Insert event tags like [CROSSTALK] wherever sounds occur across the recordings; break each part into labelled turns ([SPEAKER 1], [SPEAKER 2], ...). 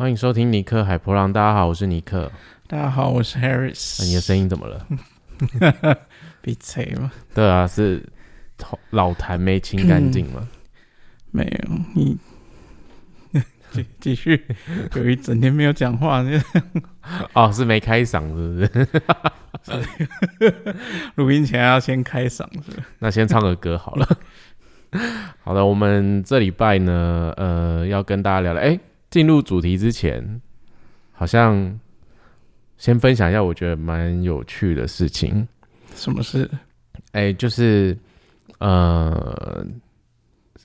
[SPEAKER 1] 欢迎收听尼克海波浪。大家好，我是尼克。
[SPEAKER 2] 大家好，我是 Harris。
[SPEAKER 1] 你的声音怎么了？[LAUGHS]
[SPEAKER 2] 闭嘴吗？
[SPEAKER 1] 对啊，是老痰没清干净吗？
[SPEAKER 2] 没有，你 [LAUGHS] 继继续，有一整天没有讲话。[LAUGHS]
[SPEAKER 1] 哦，是没开嗓，是不
[SPEAKER 2] 是？录音前要先开嗓，是？
[SPEAKER 1] 那先唱个歌好了。好的，我们这礼拜呢，呃，要跟大家聊聊。哎，进入主题之前，好像先分享一下我觉得蛮有趣的事情。
[SPEAKER 2] 什么事？
[SPEAKER 1] 哎，就是呃，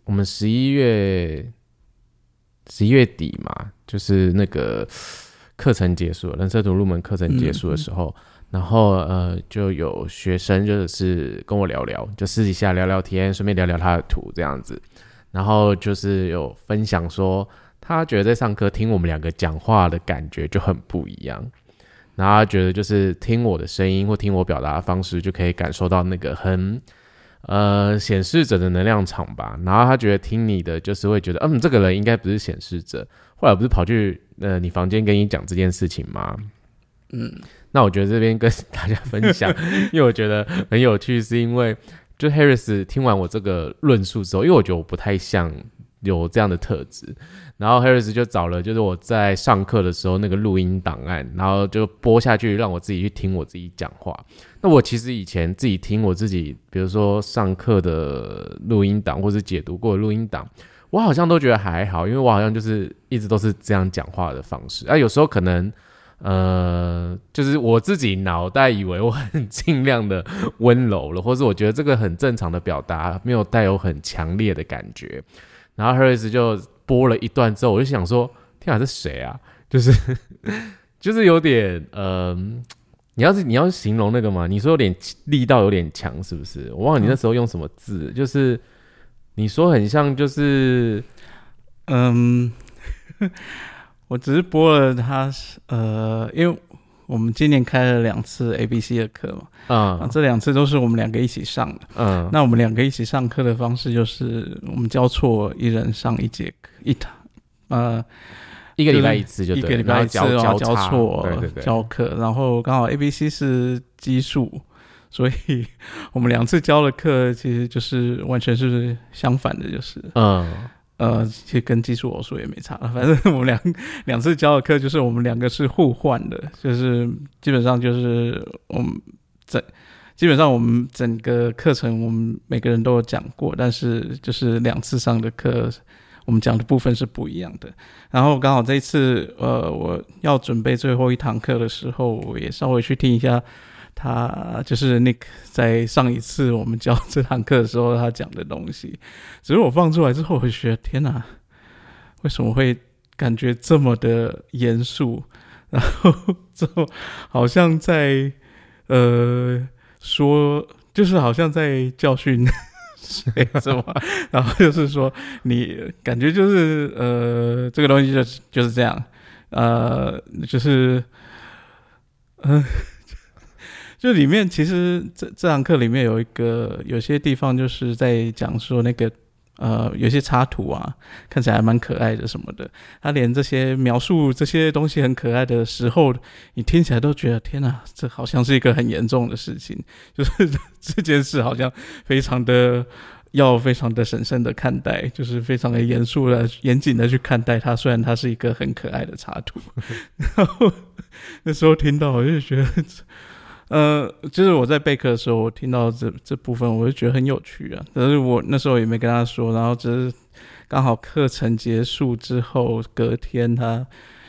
[SPEAKER 1] 我们十一月十一月底嘛，就是那个课程结束了，人设图入门课程结束的时候。然后呃，就有学生就是跟我聊聊，就私底下聊聊天，顺便聊聊他的图这样子。然后就是有分享说，他觉得在上课听我们两个讲话的感觉就很不一样。然后他觉得就是听我的声音或听我表达的方式，就可以感受到那个很呃显示者的能量场吧。然后他觉得听你的就是会觉得，嗯，这个人应该不是显示者。后来不是跑去呃你房间跟你讲这件事情吗？嗯。那我觉得这边跟大家分享，[LAUGHS] 因为我觉得很有趣，是因为就 Harris 听完我这个论述之后，因为我觉得我不太像有这样的特质，然后 Harris 就找了就是我在上课的时候那个录音档案，然后就播下去让我自己去听我自己讲话。那我其实以前自己听我自己，比如说上课的录音档或者解读过录音档，我好像都觉得还好，因为我好像就是一直都是这样讲话的方式，啊，有时候可能。呃，就是我自己脑袋以为我很尽量的温柔了，或是我觉得这个很正常的表达，没有带有很强烈的感觉。然后 Harris 就播了一段之后，我就想说：天啊，这谁啊？[LAUGHS] 就是就是有点呃，你要是你要形容那个嘛，你说有点力道有点强，是不是？我忘了你那时候用什么字，就是你说很像，就是嗯。[LAUGHS]
[SPEAKER 2] 我只是播了他，呃，因为我们今年开了两次 A B C 的课嘛，啊，这两次都是我们两个一起上的，嗯，那我们两个一起上课的方式就是我们交错，一人上一节课一堂，呃，
[SPEAKER 1] 一个礼拜一次就
[SPEAKER 2] 一个礼拜一次交交错教课，然后刚好 A B C 是基数，[LAUGHS] 所以我们两次教的课其实就是完全是相反的，就是嗯。呃，其实跟技术偶数也没差了，[LAUGHS] 反正我们两两次教的课就是我们两个是互换的，就是基本上就是我们整基本上我们整个课程我们每个人都有讲过，但是就是两次上的课我们讲的部分是不一样的。然后刚好这一次呃我要准备最后一堂课的时候，我也稍微去听一下。他就是 Nick 在上一次我们教这堂课的时候，他讲的东西，只是我放出来之后，我就觉得天哪，为什么会感觉这么的严肃？然后之后好像在呃说，就是好像在教训谁是吗？[LAUGHS] 然后就是说，你感觉就是呃这个东西就就是这样，呃就是嗯。就里面其实这这堂课里面有一个有些地方就是在讲说那个呃有些插图啊看起来蛮可爱的什么的，他连这些描述这些东西很可爱的时候，你听起来都觉得天哪，这好像是一个很严重的事情，[LAUGHS] 就是这件事好像非常的要非常的审慎的看待，就是非常的严肃的严谨的去看待它。虽然它是一个很可爱的插图，[LAUGHS] 然后那时候听到我就觉得。呃，就是我在备课的时候，我听到这这部分，我就觉得很有趣啊。但是我那时候也没跟他说，然后只是刚好课程结束之后，隔天他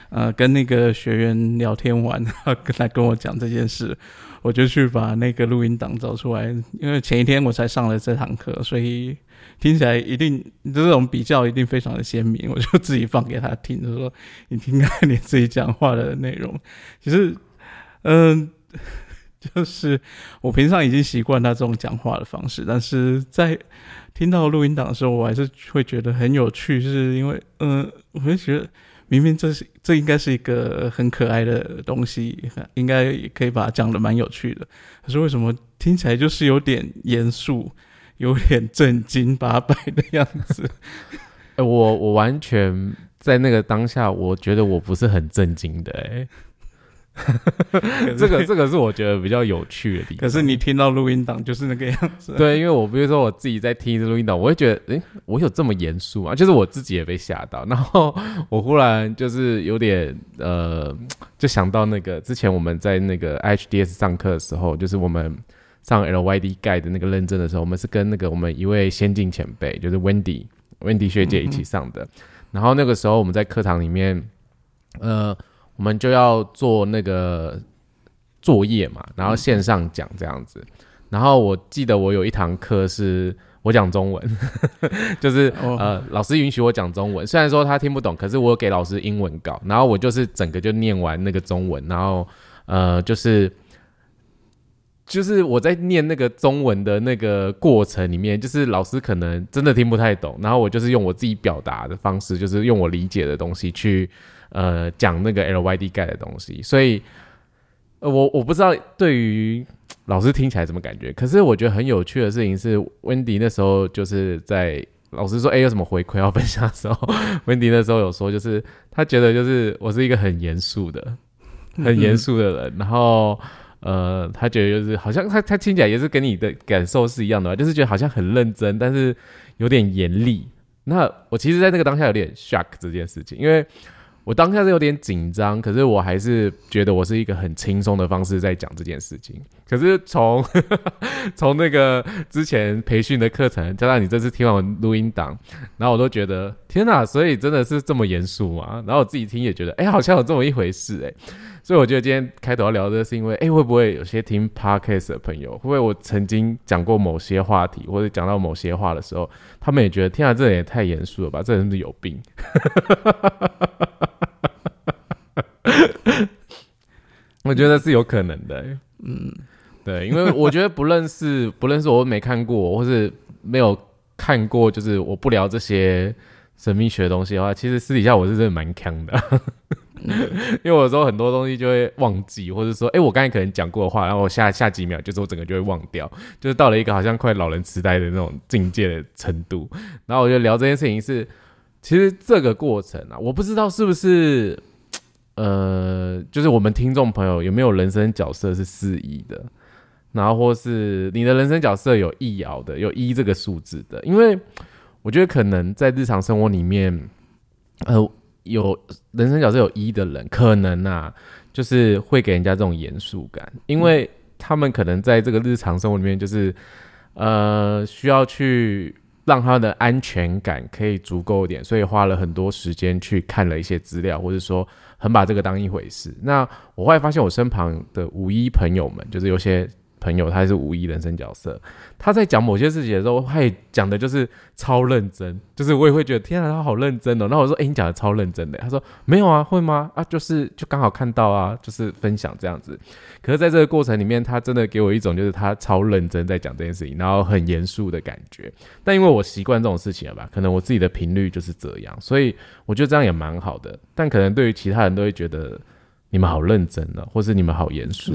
[SPEAKER 2] 呃跟那个学员聊天完，他跟他跟我讲这件事，我就去把那个录音档找出来，因为前一天我才上了这堂课，所以听起来一定这种比较一定非常的鲜明，[LAUGHS] 我就自己放给他听，就说你听看你自己讲话的内容，其实嗯。[LAUGHS] 就是我平常已经习惯他这种讲话的方式，但是在听到录音档的时候，我还是会觉得很有趣，是因为，嗯，我会觉得明明这是这应该是一个很可爱的东西，应该可以把它讲的蛮有趣的，可是为什么听起来就是有点严肃，有点震惊八百的样子？[LAUGHS]
[SPEAKER 1] 我我完全。在那个当下，我觉得我不是很震惊的，哎。[LAUGHS] 这个这个是我觉得比较有趣的地方。
[SPEAKER 2] 可是你听到录音档就是那个样子。
[SPEAKER 1] 对，因为我比如说我自己在听录音档，我会觉得，哎，我有这么严肃吗？就是我自己也被吓到。然后我忽然就是有点呃，就想到那个之前我们在那个 HDS 上课的时候，就是我们上 LYD 盖的那个认证的时候，我们是跟那个我们一位先进前辈，就是 Wendy Wendy 学姐一起上的。然后那个时候我们在课堂里面，呃。我们就要做那个作业嘛，然后线上讲这样子。然后我记得我有一堂课是我讲中文，[LAUGHS] 就是呃老师允许我讲中文，虽然说他听不懂，可是我给老师英文稿，然后我就是整个就念完那个中文，然后呃就是就是我在念那个中文的那个过程里面，就是老师可能真的听不太懂，然后我就是用我自己表达的方式，就是用我理解的东西去。呃，讲那个 LYD 盖的东西，所以，呃，我我不知道对于老师听起来怎么感觉，可是我觉得很有趣的事情是，温迪那时候就是在老师说，哎，有什么回馈要分享的时候，[LAUGHS] 温迪那时候有说，就是他觉得就是我是一个很严肃的、[LAUGHS] 很严肃的人，然后，呃，他觉得就是好像他他听起来也是跟你的感受是一样的吧，就是觉得好像很认真，但是有点严厉。那我其实，在那个当下有点 shock 这件事情，因为。我当下是有点紧张，可是我还是觉得我是一个很轻松的方式在讲这件事情。可是从 [LAUGHS] 从那个之前培训的课程，加上你这次听完录音档，然后我都觉得天哪，所以真的是这么严肃吗？然后我自己听也觉得，哎，好像有这么一回事，哎。所以我觉得今天开头要聊的是因为，哎，会不会有些听 podcast 的朋友，会不会我曾经讲过某些话题，或者讲到某些话的时候，他们也觉得，天啊，这人也太严肃了吧？这人是不是有病？[LAUGHS] 我觉得是有可能的，嗯，对，因为我觉得不认识 [LAUGHS] 不认识我没看过，或是没有看过，就是我不聊这些神秘学的东西的话，其实私底下我是真的蛮强的，[LAUGHS] 因为有时候很多东西就会忘记，或者说，哎，我刚才可能讲过的话，然后我下下几秒就是我整个就会忘掉，就是到了一个好像快老人痴呆的那种境界的程度。然后我就聊这件事情是，其实这个过程啊，我不知道是不是。呃，就是我们听众朋友有没有人生角色是四一的，然后或是你的人生角色有一爻的，有一这个数字的？因为我觉得可能在日常生活里面，呃，有人生角色有一的人，可能啊，就是会给人家这种严肃感，因为他们可能在这个日常生活里面，就是呃，需要去让他的安全感可以足够一点，所以花了很多时间去看了一些资料，或者说。很把这个当一回事。那我后来发现，我身旁的五一朋友们，就是有些。朋友，他是无一人生角色，他在讲某些事情的时候，他也讲的就是超认真，就是我也会觉得天啊，他好认真哦。那我说，哎，你讲的超认真的。他说没有啊，会吗？啊，就是就刚好看到啊，就是分享这样子。可是在这个过程里面，他真的给我一种就是他超认真在讲这件事情，然后很严肃的感觉。但因为我习惯这种事情了吧，可能我自己的频率就是这样，所以我觉得这样也蛮好的。但可能对于其他人都会觉得你们好认真呢，或是你们好严肃。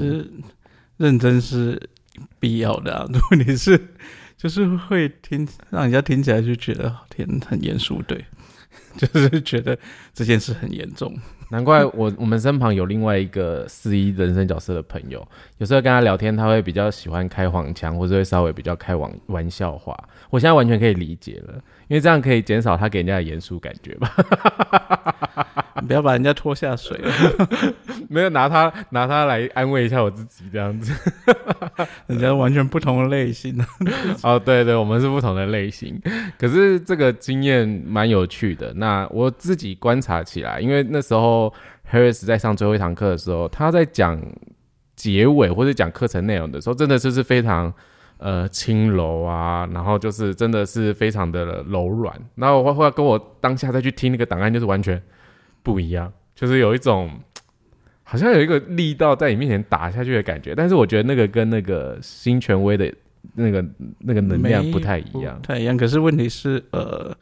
[SPEAKER 2] 认真是必要的啊！如果你是，[LAUGHS] 就是会听，让人家听起来就觉得天很严肃，对，[LAUGHS] 就是觉得这件事很严重。
[SPEAKER 1] 难怪我我们身旁有另外一个四一人生角色的朋友，有时候跟他聊天，他会比较喜欢开黄腔，或者会稍微比较开玩玩笑话。我现在完全可以理解了，因为这样可以减少他给人家的严肃感觉吧。
[SPEAKER 2] 不要把人家拖下水，[LAUGHS]
[SPEAKER 1] 没有拿他拿他来安慰一下我自己这样子，[LAUGHS]
[SPEAKER 2] 人家完全不同的类型
[SPEAKER 1] 哦，对对，我们是不同的类型，可是这个经验蛮有趣的。那我自己观察起来，因为那时候 Harris 在上最后一堂课的时候，他在讲结尾或者讲课程内容的时候，真的就是非常呃轻柔啊，然后就是真的是非常的柔软。然后会会跟我当下再去听那个档案，就是完全。不一样，就是有一种好像有一个力道在你面前打下去的感觉，但是我觉得那个跟那个新权威的那个那个能量不太一样，
[SPEAKER 2] 太一样。可是问题是，呃，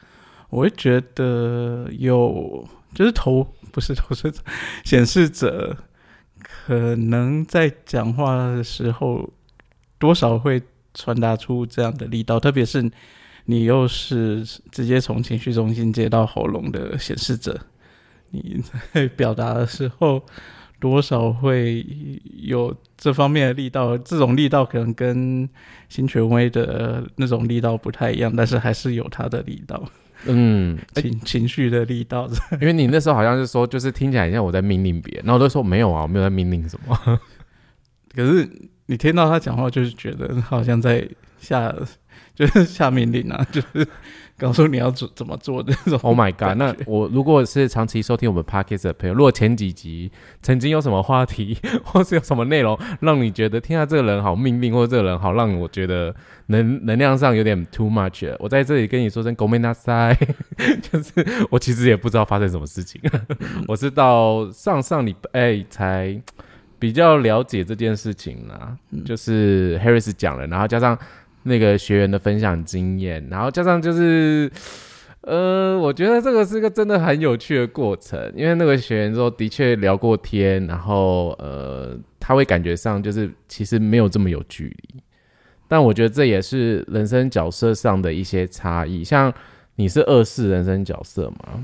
[SPEAKER 2] 我会觉得有，就是投不是投射者，显示者可能在讲话的时候多少会传达出这样的力道，特别是你又是直接从情绪中心接到喉咙的显示者。你在 [LAUGHS] 表达的时候，多少会有这方面的力道。这种力道可能跟新权威的那种力道不太一样，但是还是有它的力道。嗯，[LAUGHS] 情情绪的力道。[LAUGHS]
[SPEAKER 1] 因为你那时候好像是说，就是听起来像我在命令别人，然后我都说没有啊，我没有在命令什么。
[SPEAKER 2] 可是你听到他讲话，就是觉得好像在下，就是下命令啊，就是。告诉你要怎怎么做的这种。
[SPEAKER 1] Oh my god！那我如果是长期收听我们 podcast 的朋友，如果前几集曾经有什么话题，[LAUGHS] 或是有什么内容让你觉得听下这个人好命令，或者这个人好让我觉得能能量上有点 too much，我在这里跟你说声 go man side，就是我其实也不知道发生什么事情，[LAUGHS] 我是到上上礼拜才比较了解这件事情啦，就是 Harris 讲了，然后加上。那个学员的分享经验，然后加上就是，呃，我觉得这个是个真的很有趣的过程，因为那个学员说的确聊过天，然后呃，他会感觉上就是其实没有这么有距离，但我觉得这也是人生角色上的一些差异，像你是二世人生角色嘛，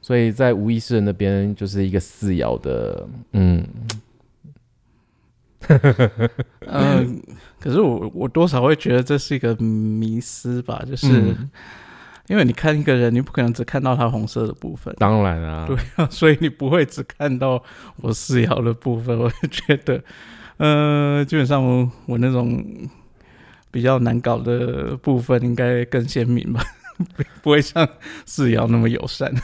[SPEAKER 1] 所以在无意识那边就是一个四爻的，嗯。
[SPEAKER 2] 嗯，[LAUGHS] 可是我我多少会觉得这是一个迷失吧，就是因为你看一个人，你不可能只看到他红色的部分，
[SPEAKER 1] 当然啊，[LAUGHS]
[SPEAKER 2] 对啊，所以你不会只看到我四爻的部分。[LAUGHS] 我觉得，呃，基本上我我那种比较难搞的部分应该更鲜明吧，[LAUGHS] 不会像四爻那么友善。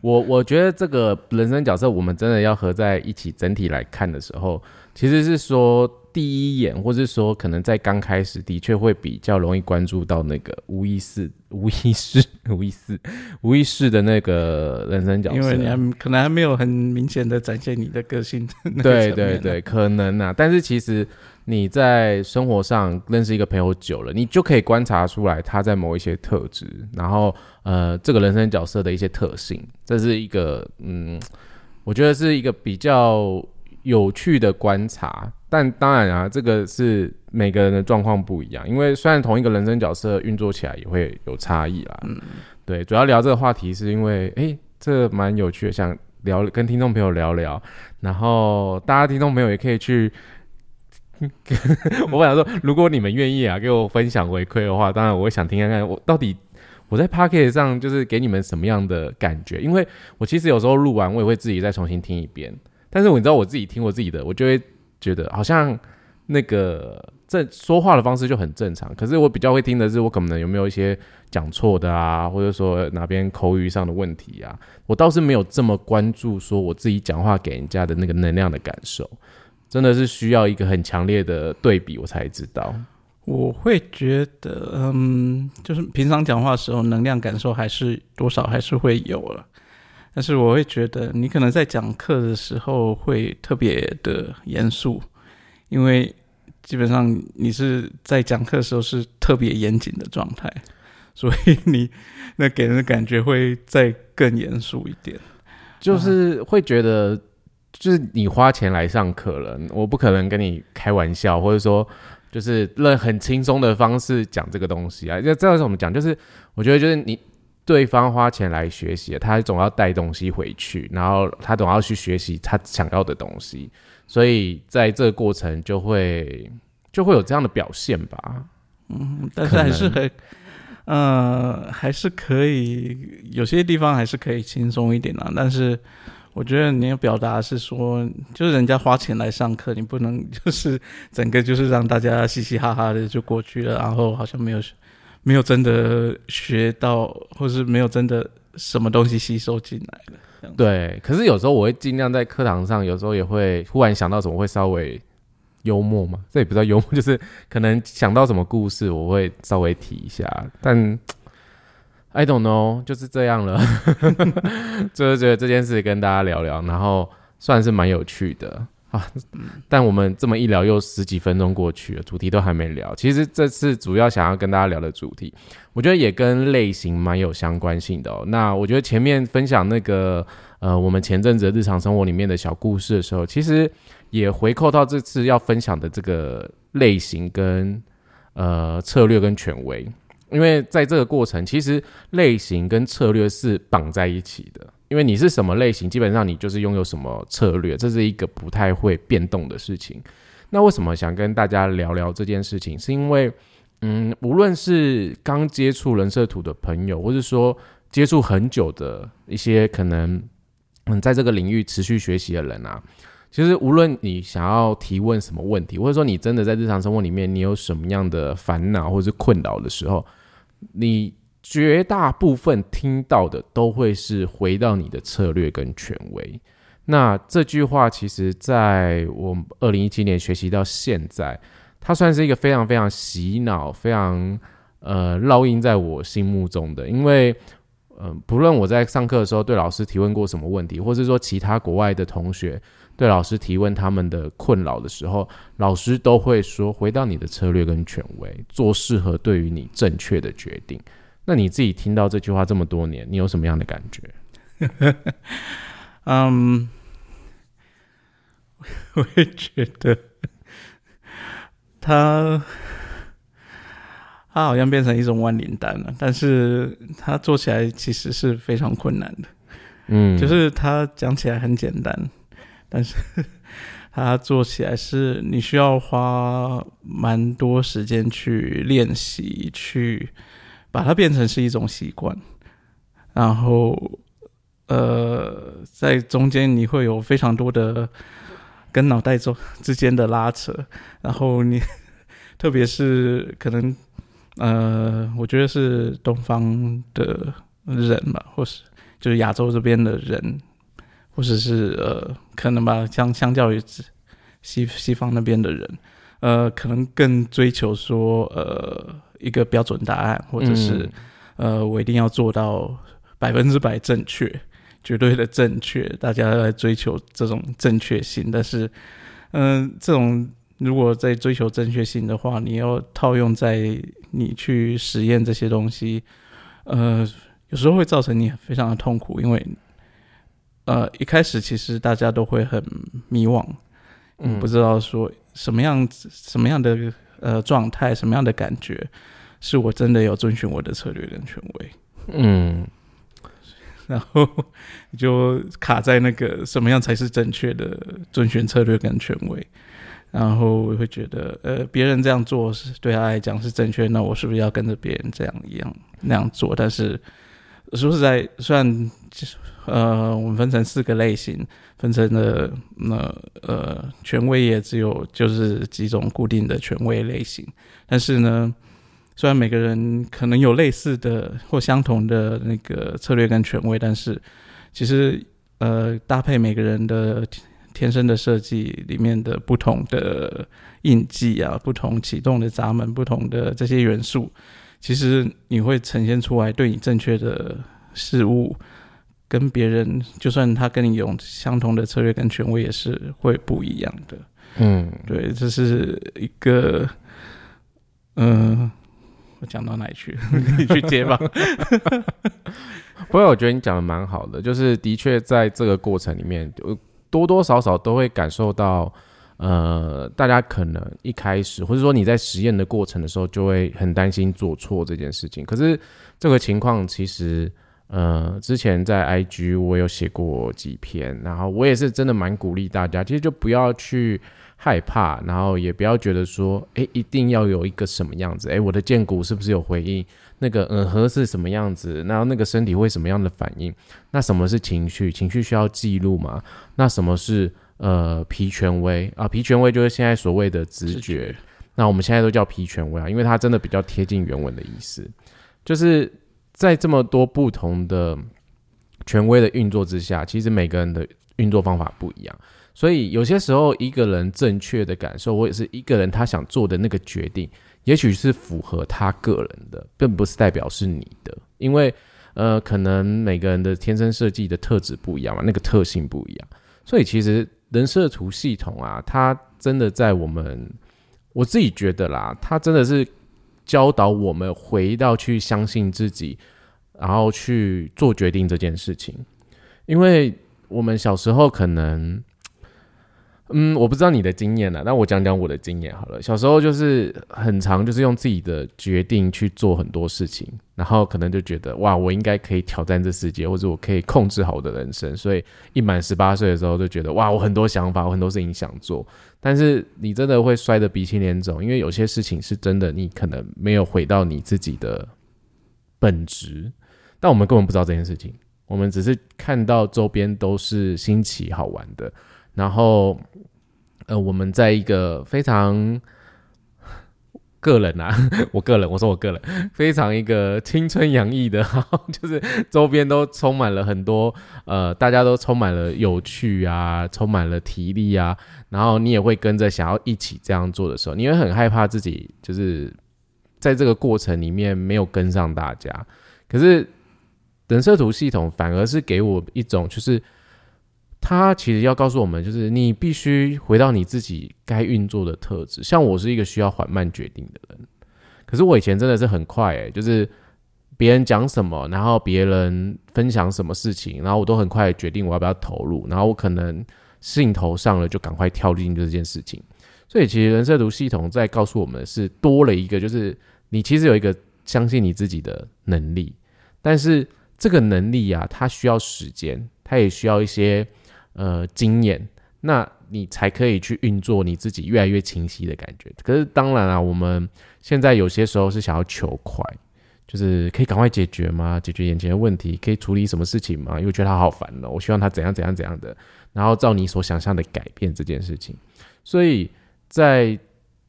[SPEAKER 1] 我我觉得这个人生角色，我们真的要合在一起整体来看的时候。其实是说第一眼，或者说可能在刚开始，的确会比较容易关注到那个无意识、[LAUGHS] 无意识、[LAUGHS] 无意识、无意识的那个人生角色，
[SPEAKER 2] 因为你还可能还没有很明显的展现你的个性。
[SPEAKER 1] 对对对，可能啊。但是其实你在生活上认识一个朋友久了，你就可以观察出来他在某一些特质，然后呃，这个人生角色的一些特性，这是一个嗯，我觉得是一个比较。有趣的观察，但当然啊，这个是每个人的状况不一样。因为虽然同一个人生角色运作起来也会有差异啦。嗯，对，主要聊这个话题是因为，哎，这蛮有趣的，想聊跟听众朋友聊聊。然后大家听众朋友也可以去，[LAUGHS] 我想说，如果你们愿意啊，给我分享回馈的话，当然我会想听看看，我到底我在 p o c k e t 上就是给你们什么样的感觉。因为我其实有时候录完，我也会自己再重新听一遍。但是我知道我自己听我自己的，我就会觉得好像那个正说话的方式就很正常。可是我比较会听的是，我可能有没有一些讲错的啊，或者说哪边口语上的问题啊。我倒是没有这么关注说我自己讲话给人家的那个能量的感受，真的是需要一个很强烈的对比，我才知道。
[SPEAKER 2] 我会觉得，嗯，就是平常讲话的时候，能量感受还是多少还是会有了。但是我会觉得，你可能在讲课的时候会特别的严肃，因为基本上你是在讲课的时候是特别严谨的状态，所以你那给人的感觉会再更严肃一点，
[SPEAKER 1] 就是会觉得，就是你花钱来上课了，我不可能跟你开玩笑，或者说就是用很轻松的方式讲这个东西啊。这这样怎么讲？就是我觉得，就是你。对方花钱来学习，他总要带东西回去，然后他总要去学习他想要的东西，所以在这个过程就会就会有这样的表现吧。
[SPEAKER 2] 嗯，但是还是很，呃，还是可以有些地方还是可以轻松一点啊。但是我觉得你要表达是说，就是人家花钱来上课，你不能就是整个就是让大家嘻嘻哈哈的就过去了，然后好像没有。没有真的学到，或是没有真的什么东西吸收进来的。
[SPEAKER 1] 对，可是有时候我会尽量在课堂上，有时候也会忽然想到什么，会稍微幽默嘛。这也不知道幽默，就是可能想到什么故事，我会稍微提一下。但 I don't know，就是这样了。[LAUGHS] 就是觉得这件事跟大家聊聊，然后算是蛮有趣的。啊，但我们这么一聊，又十几分钟过去了，主题都还没聊。其实这次主要想要跟大家聊的主题，我觉得也跟类型蛮有相关性的哦。那我觉得前面分享那个呃，我们前阵子日常生活里面的小故事的时候，其实也回扣到这次要分享的这个类型跟呃策略跟权威，因为在这个过程，其实类型跟策略是绑在一起的。因为你是什么类型，基本上你就是拥有什么策略，这是一个不太会变动的事情。那为什么想跟大家聊聊这件事情？是因为，嗯，无论是刚接触人设图的朋友，或者说接触很久的一些可能，嗯，在这个领域持续学习的人啊，其实无论你想要提问什么问题，或者说你真的在日常生活里面你有什么样的烦恼或者是困扰的时候，你。绝大部分听到的都会是回到你的策略跟权威。那这句话其实在我二零一七年学习到现在，它算是一个非常非常洗脑、非常呃烙印在我心目中的。因为嗯，不论我在上课的时候对老师提问过什么问题，或是说其他国外的同学对老师提问他们的困扰的时候，老师都会说回到你的策略跟权威，做适合对于你正确的决定。那你自己听到这句话这么多年，你有什么样的感觉？[LAUGHS]
[SPEAKER 2] 嗯，[LAUGHS] 我也觉得他他好像变成一种万灵丹了，但是他做起来其实是非常困难的。嗯，[LAUGHS] 就是他讲起来很简单，但是他做起来是你需要花蛮多时间去练习去。把它变成是一种习惯，然后，呃，在中间你会有非常多的跟脑袋中之间的拉扯，然后你，[LAUGHS] 特别是可能，呃，我觉得是东方的人吧，或是就是亚洲这边的人，或者是呃，可能吧，相相较于西西方那边的人，呃，可能更追求说，呃。一个标准答案，或者是，呃，我一定要做到百分之百正确，绝对的正确。大家在追求这种正确性，但是，嗯，这种如果在追求正确性的话，你要套用在你去实验这些东西，呃，有时候会造成你非常的痛苦，因为，呃，一开始其实大家都会很迷惘，嗯，不知道说什么样子、什么样的呃状态、什么样的感觉。是我真的有遵循我的策略跟权威，嗯，然后就卡在那个什么样才是正确的遵循策略跟权威，然后我会觉得，呃，别人这样做是对他来讲是正确，那我是不是要跟着别人这样一样那样做？但是说实在，虽然呃，我们分成四个类型，分成了那呃，权威也只有就是几种固定的权威类型，但是呢。虽然每个人可能有类似的或相同的那个策略跟权威，但是其实呃搭配每个人的天生的设计里面的不同的印记啊，不同启动的闸门，不同的这些元素，其实你会呈现出来对你正确的事物，跟别人就算他跟你有相同的策略跟权威，也是会不一样的。嗯，对，这是一个嗯。我讲到哪去？[LAUGHS] 你去接吧。[LAUGHS]
[SPEAKER 1] 不过我觉得你讲的蛮好的，就是的确在这个过程里面，多多少少都会感受到，呃，大家可能一开始或者说你在实验的过程的时候，就会很担心做错这件事情。可是这个情况其实，呃，之前在 IG 我有写过几篇，然后我也是真的蛮鼓励大家，其实就不要去。害怕，然后也不要觉得说，哎，一定要有一个什么样子，哎，我的剑骨是不是有回应？那个嗯核是什么样子？然后那个身体会什么样的反应？那什么是情绪？情绪需要记录吗？那什么是呃皮权威啊？皮权威就是现在所谓的直觉。那我们现在都叫皮权威啊，因为它真的比较贴近原文的意思。就是在这么多不同的权威的运作之下，其实每个人的运作方法不一样。所以有些时候，一个人正确的感受，或者是一个人他想做的那个决定，也许是符合他个人的，并不是代表是你的。因为，呃，可能每个人的天生设计的特质不一样嘛，那个特性不一样。所以，其实人设图系统啊，它真的在我们，我自己觉得啦，它真的是教导我们回到去相信自己，然后去做决定这件事情。因为我们小时候可能。嗯，我不知道你的经验了，那我讲讲我的经验好了。小时候就是很长，就是用自己的决定去做很多事情，然后可能就觉得哇，我应该可以挑战这世界，或者我可以控制好我的人生。所以一满十八岁的时候就觉得哇，我很多想法，我很多事情想做。但是你真的会摔得鼻青脸肿，因为有些事情是真的，你可能没有回到你自己的本职。但我们根本不知道这件事情，我们只是看到周边都是新奇好玩的。然后，呃，我们在一个非常个人啊，[LAUGHS] 我个人，我说我个人，非常一个青春洋溢的，[LAUGHS] 就是周边都充满了很多，呃，大家都充满了有趣啊，充满了体力啊，然后你也会跟着想要一起这样做的时候，你会很害怕自己就是在这个过程里面没有跟上大家。可是人设图系统反而是给我一种就是。他其实要告诉我们，就是你必须回到你自己该运作的特质。像我是一个需要缓慢决定的人，可是我以前真的是很快，诶，就是别人讲什么，然后别人分享什么事情，然后我都很快决定我要不要投入，然后我可能兴头上了就赶快跳进这件事情。所以其实人设图系统在告诉我们是多了一个，就是你其实有一个相信你自己的能力，但是这个能力啊，它需要时间，它也需要一些。呃，经验，那你才可以去运作你自己越来越清晰的感觉。可是当然啊，我们现在有些时候是想要求快，就是可以赶快解决吗？解决眼前的问题，可以处理什么事情吗？因为觉得他好烦哦，我希望他怎样怎样怎样的，然后照你所想象的改变这件事情。所以在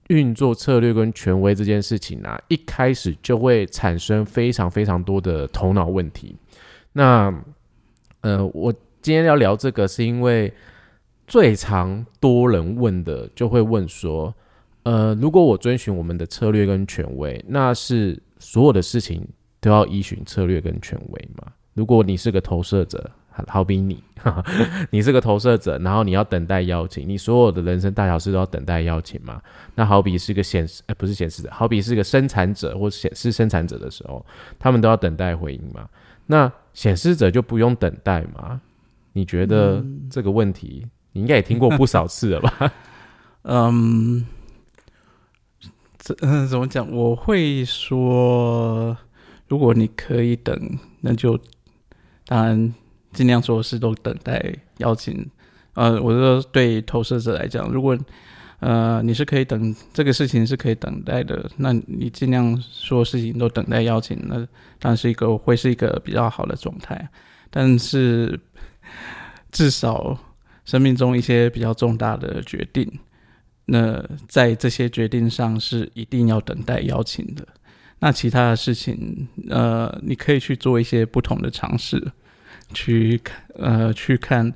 [SPEAKER 1] 运作策略跟权威这件事情啊，一开始就会产生非常非常多的头脑问题。那呃，我。今天要聊这个，是因为最常多人问的，就会问说：呃，如果我遵循我们的策略跟权威，那是所有的事情都要依循策略跟权威吗？如果你是个投射者，好比你，[LAUGHS] 你是个投射者，然后你要等待邀请，你所有的人生大小事都要等待邀请吗？那好比是个显示，哎，不是显示者，好比是个生产者或显示生产者的时候，他们都要等待回应吗？那显示者就不用等待吗？你觉得这个问题，你应该也听过不少次了吧？[LAUGHS]
[SPEAKER 2] 嗯，这嗯怎么讲？我会说，如果你可以等，那就当然尽量做事都等待邀请。呃，我说对投射者来讲，如果呃你是可以等这个事情是可以等待的，那你尽量说事情都等待邀请，那当然是一个会是一个比较好的状态。但是。至少生命中一些比较重大的决定，那在这些决定上是一定要等待邀请的。那其他的事情，呃，你可以去做一些不同的尝试，去看，呃，去看，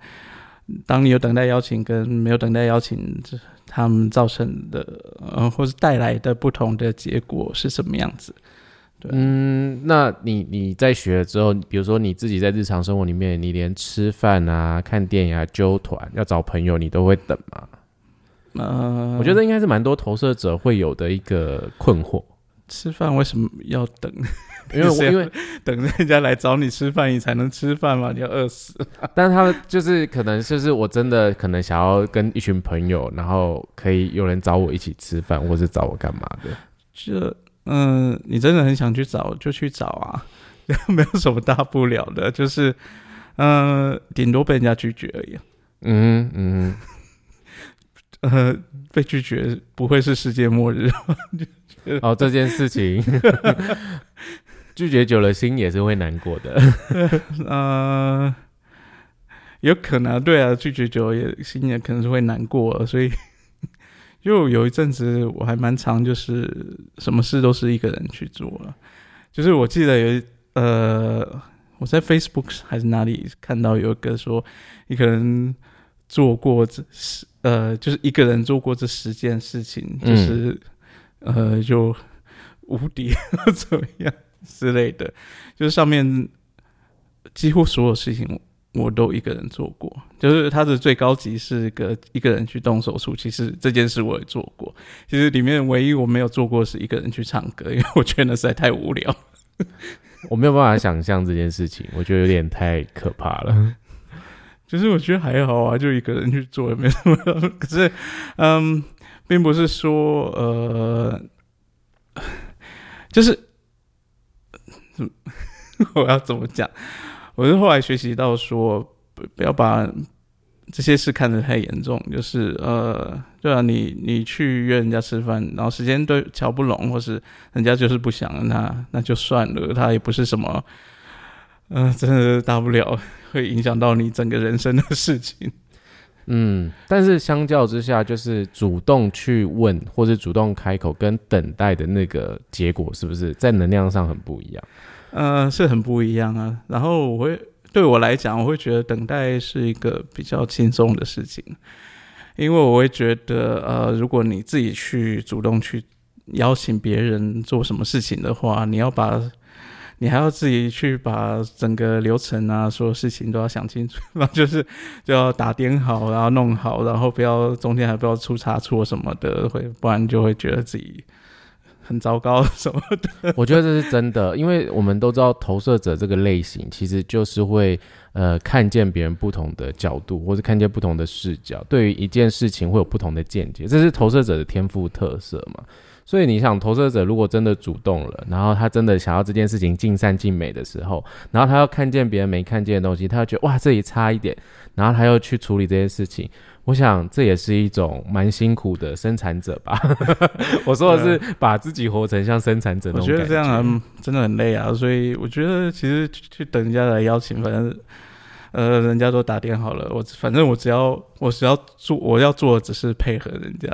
[SPEAKER 2] 当你有等待邀请跟没有等待邀请，他们造成的，呃，或是带来的不同的结果是什么样子。
[SPEAKER 1] 嗯，那你你在学了之后，比如说你自己在日常生活里面，你连吃饭啊、看电影啊、揪团、要找朋友，你都会等吗？
[SPEAKER 2] 呃，
[SPEAKER 1] 我觉得应该是蛮多投射者会有的一个困惑。
[SPEAKER 2] 吃饭为什么要等？
[SPEAKER 1] 因为 [LAUGHS] 因为
[SPEAKER 2] 等人家来找你吃饭，你才能吃饭嘛，你要饿死。[LAUGHS]
[SPEAKER 1] 但他们就是可能就是我真的可能想要跟一群朋友，然后可以有人找我一起吃饭，或是找我干嘛的？
[SPEAKER 2] 这。嗯，你真的很想去找就去找啊，[LAUGHS] 没有什么大不了的，就是，嗯，顶多被人家拒绝而已。
[SPEAKER 1] 嗯嗯，[LAUGHS]
[SPEAKER 2] 呃，被拒绝不会是世界末日。[LAUGHS]
[SPEAKER 1] 哦，这件事情，拒绝久了心也是会难过的。
[SPEAKER 2] 嗯，有可能，对啊，拒绝久了也心也可能是会难过，所以。就有一阵子，我还蛮常，就是什么事都是一个人去做了。就是我记得有呃，我在 Facebook 还是哪里看到有一个说，一个人做过这十呃，就是一个人做过这十件事情，就是呃，就无敌怎么样之类的，就是上面几乎所有事情。我都一个人做过，就是他的最高级是个一个人去动手术。其实这件事我也做过，其实里面唯一我没有做过是一个人去唱歌，因为我觉得那实在太无聊，[LAUGHS]
[SPEAKER 1] 我没有办法想象这件事情，我觉得有点太可怕了。
[SPEAKER 2] 就是我觉得还好啊，就一个人去做也没什么。可是，嗯，并不是说呃，就是，[LAUGHS] 我要怎么讲？我是后来学习到说，不要把这些事看得太严重。就是呃，对啊，你你去约人家吃饭，然后时间都瞧不拢，或是人家就是不想，那那就算了，他也不是什么。嗯，真的大不了 [LAUGHS] 会影响到你整个人生的事情。
[SPEAKER 1] 嗯，但是相较之下，就是主动去问或者主动开口，跟等待的那个结果，是不是在能量上很不一样？
[SPEAKER 2] 呃，是很不一样啊。然后我会对我来讲，我会觉得等待是一个比较轻松的事情，因为我会觉得，呃，如果你自己去主动去邀请别人做什么事情的话，你要把。你还要自己去把整个流程啊，所有事情都要想清楚，就是就要打点好，然后弄好，然后不要中间还不要出差错什么的，会不然就会觉得自己很糟糕什么的。[LAUGHS]
[SPEAKER 1] 我觉得这是真的，因为我们都知道投射者这个类型其实就是会呃看见别人不同的角度，或者看见不同的视角，对于一件事情会有不同的见解，这是投射者的天赋特色嘛。所以你想，投射者如果真的主动了，然后他真的想要这件事情尽善尽美的时候，然后他要看见别人没看见的东西，他要觉得哇这里差一点，然后他要去处理这些事情。我想这也是一种蛮辛苦的生产者吧。[LAUGHS] 我说的是把自己活成像生产者那种
[SPEAKER 2] 感觉。我觉得这样真的很累啊，所以我觉得其实去等人家来邀请，反正呃人家都打点好了，我反正我只要我只要做我要做的只是配合人家。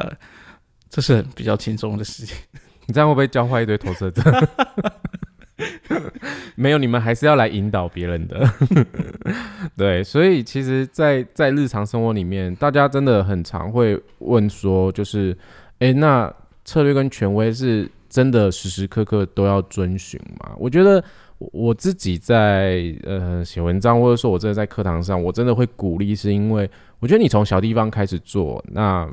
[SPEAKER 2] 这是比较轻松的事情，[LAUGHS]
[SPEAKER 1] 你这样会不会教坏一堆投射者？[LAUGHS] [LAUGHS] 没有，你们还是要来引导别人的。[LAUGHS] 对，所以其实，在在日常生活里面，大家真的很常会问说，就是，哎，那策略跟权威是真的时时刻刻都要遵循吗？我觉得我自己在呃写文章，或者说我真的在课堂上，我真的会鼓励，是因为我觉得你从小地方开始做，那。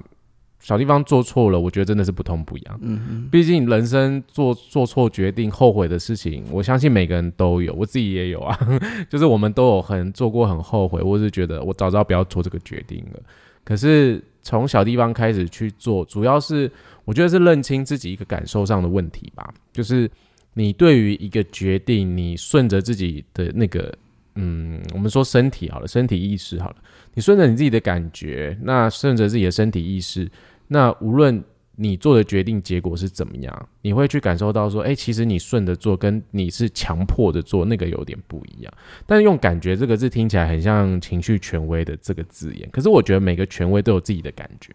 [SPEAKER 1] 小地方做错了，我觉得真的是不痛不痒。嗯嗯，毕竟人生做做错决定、后悔的事情，我相信每个人都有，我自己也有啊。[LAUGHS] 就是我们都有很做过很后悔，或是觉得我早知道不要做这个决定了。可是从小地方开始去做，主要是我觉得是认清自己一个感受上的问题吧。就是你对于一个决定，你顺着自己的那个，嗯，我们说身体好了，身体意识好了，你顺着你自己的感觉，那顺着自己的身体意识。那无论你做的决定结果是怎么样，你会去感受到说，哎，其实你顺着做，跟你是强迫的做，那个有点不一样。但是用感觉这个字听起来很像情绪权威的这个字眼，可是我觉得每个权威都有自己的感觉，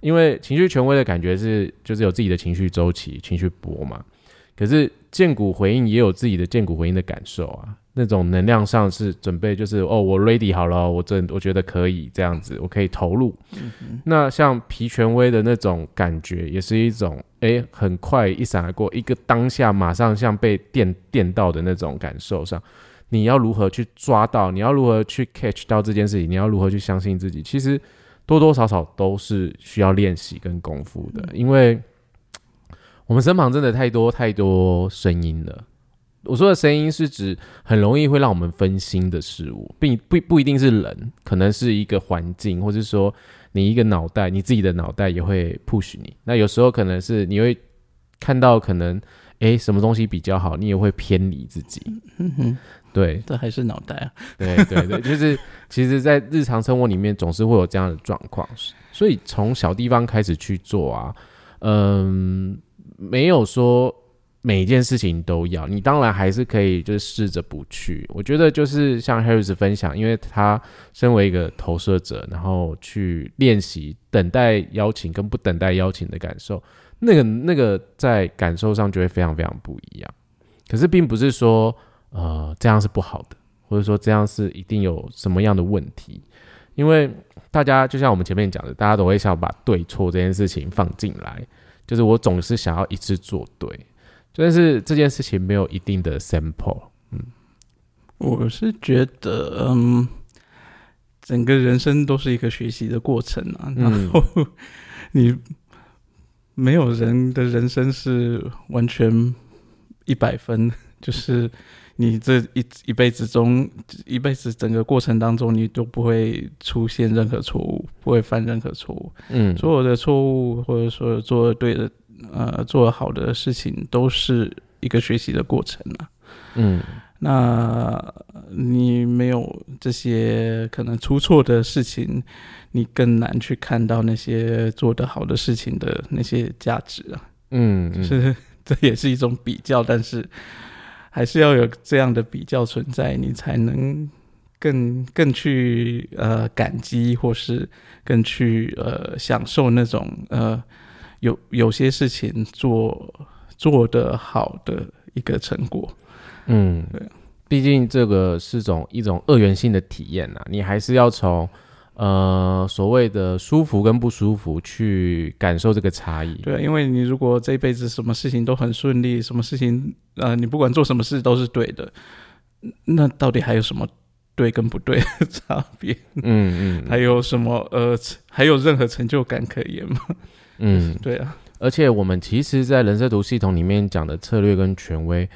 [SPEAKER 1] 因为情绪权威的感觉是就是有自己的情绪周期、情绪波嘛。可是剑骨回应也有自己的剑骨回应的感受啊。那种能量上是准备，就是哦，我 ready 好了，我真我觉得可以这样子，我可以投入。那像皮权威的那种感觉，也是一种哎，很快一闪而过，一个当下马上像被电电到的那种感受上，你要如何去抓到？你要如何去 catch 到这件事情？你要如何去相信自己？其实多多少少都是需要练习跟功夫的，因为我们身旁真的太多太多声音了。我说的声音是指很容易会让我们分心的事物，并不不一定是人，可能是一个环境，或者说你一个脑袋，你自己的脑袋也会 push 你。那有时候可能是你会看到可能诶什么东西比较好，你也会偏离自己。嗯哼，对，
[SPEAKER 2] 这还是脑袋啊。
[SPEAKER 1] 对对对，就是其实，在日常生活里面总是会有这样的状况，所以从小地方开始去做啊，嗯，没有说。每一件事情都要，你当然还是可以，就是试着不去。我觉得就是像 Harris 分享，因为他身为一个投射者，然后去练习等待邀请跟不等待邀请的感受，那个那个在感受上就会非常非常不一样。可是并不是说呃这样是不好的，或者说这样是一定有什么样的问题，因为大家就像我们前面讲的，大家都会想把对错这件事情放进来，就是我总是想要一次做对。但是这件事情没有一定的 sample，嗯，
[SPEAKER 2] 我是觉得，嗯，整个人生都是一个学习的过程啊。然后你没有人的人生是完全一百分，就是你这一一辈子中，一辈子整个过程当中，你都不会出现任何错误，不会犯任何错误。嗯，所有的错误或者说做对的，呃，做好的事情，都是一个学习的过程啊。嗯，那你没有这些可能出错的事情，你更难去看到那些做得好的事情的那些价值啊。嗯，就是，[LAUGHS] 这也是一种比较，但是。还是要有这样的比较存在，你才能更更去呃感激，或是更去呃享受那种呃有有些事情做做得好的一个成果。
[SPEAKER 1] 嗯，对，毕竟这个是种一种二元性的体验呐，你还是要从。呃，所谓的舒服跟不舒服，去感受这个差异。
[SPEAKER 2] 对，因为你如果这一辈子什么事情都很顺利，什么事情呃，你不管做什么事都是对的，那到底还有什么对跟不对的差别？嗯嗯，还有什么呃，还有任何成就感可言吗？嗯，[LAUGHS] 对啊。
[SPEAKER 1] 而且我们其实，在人设图系统里面讲的策略跟权威，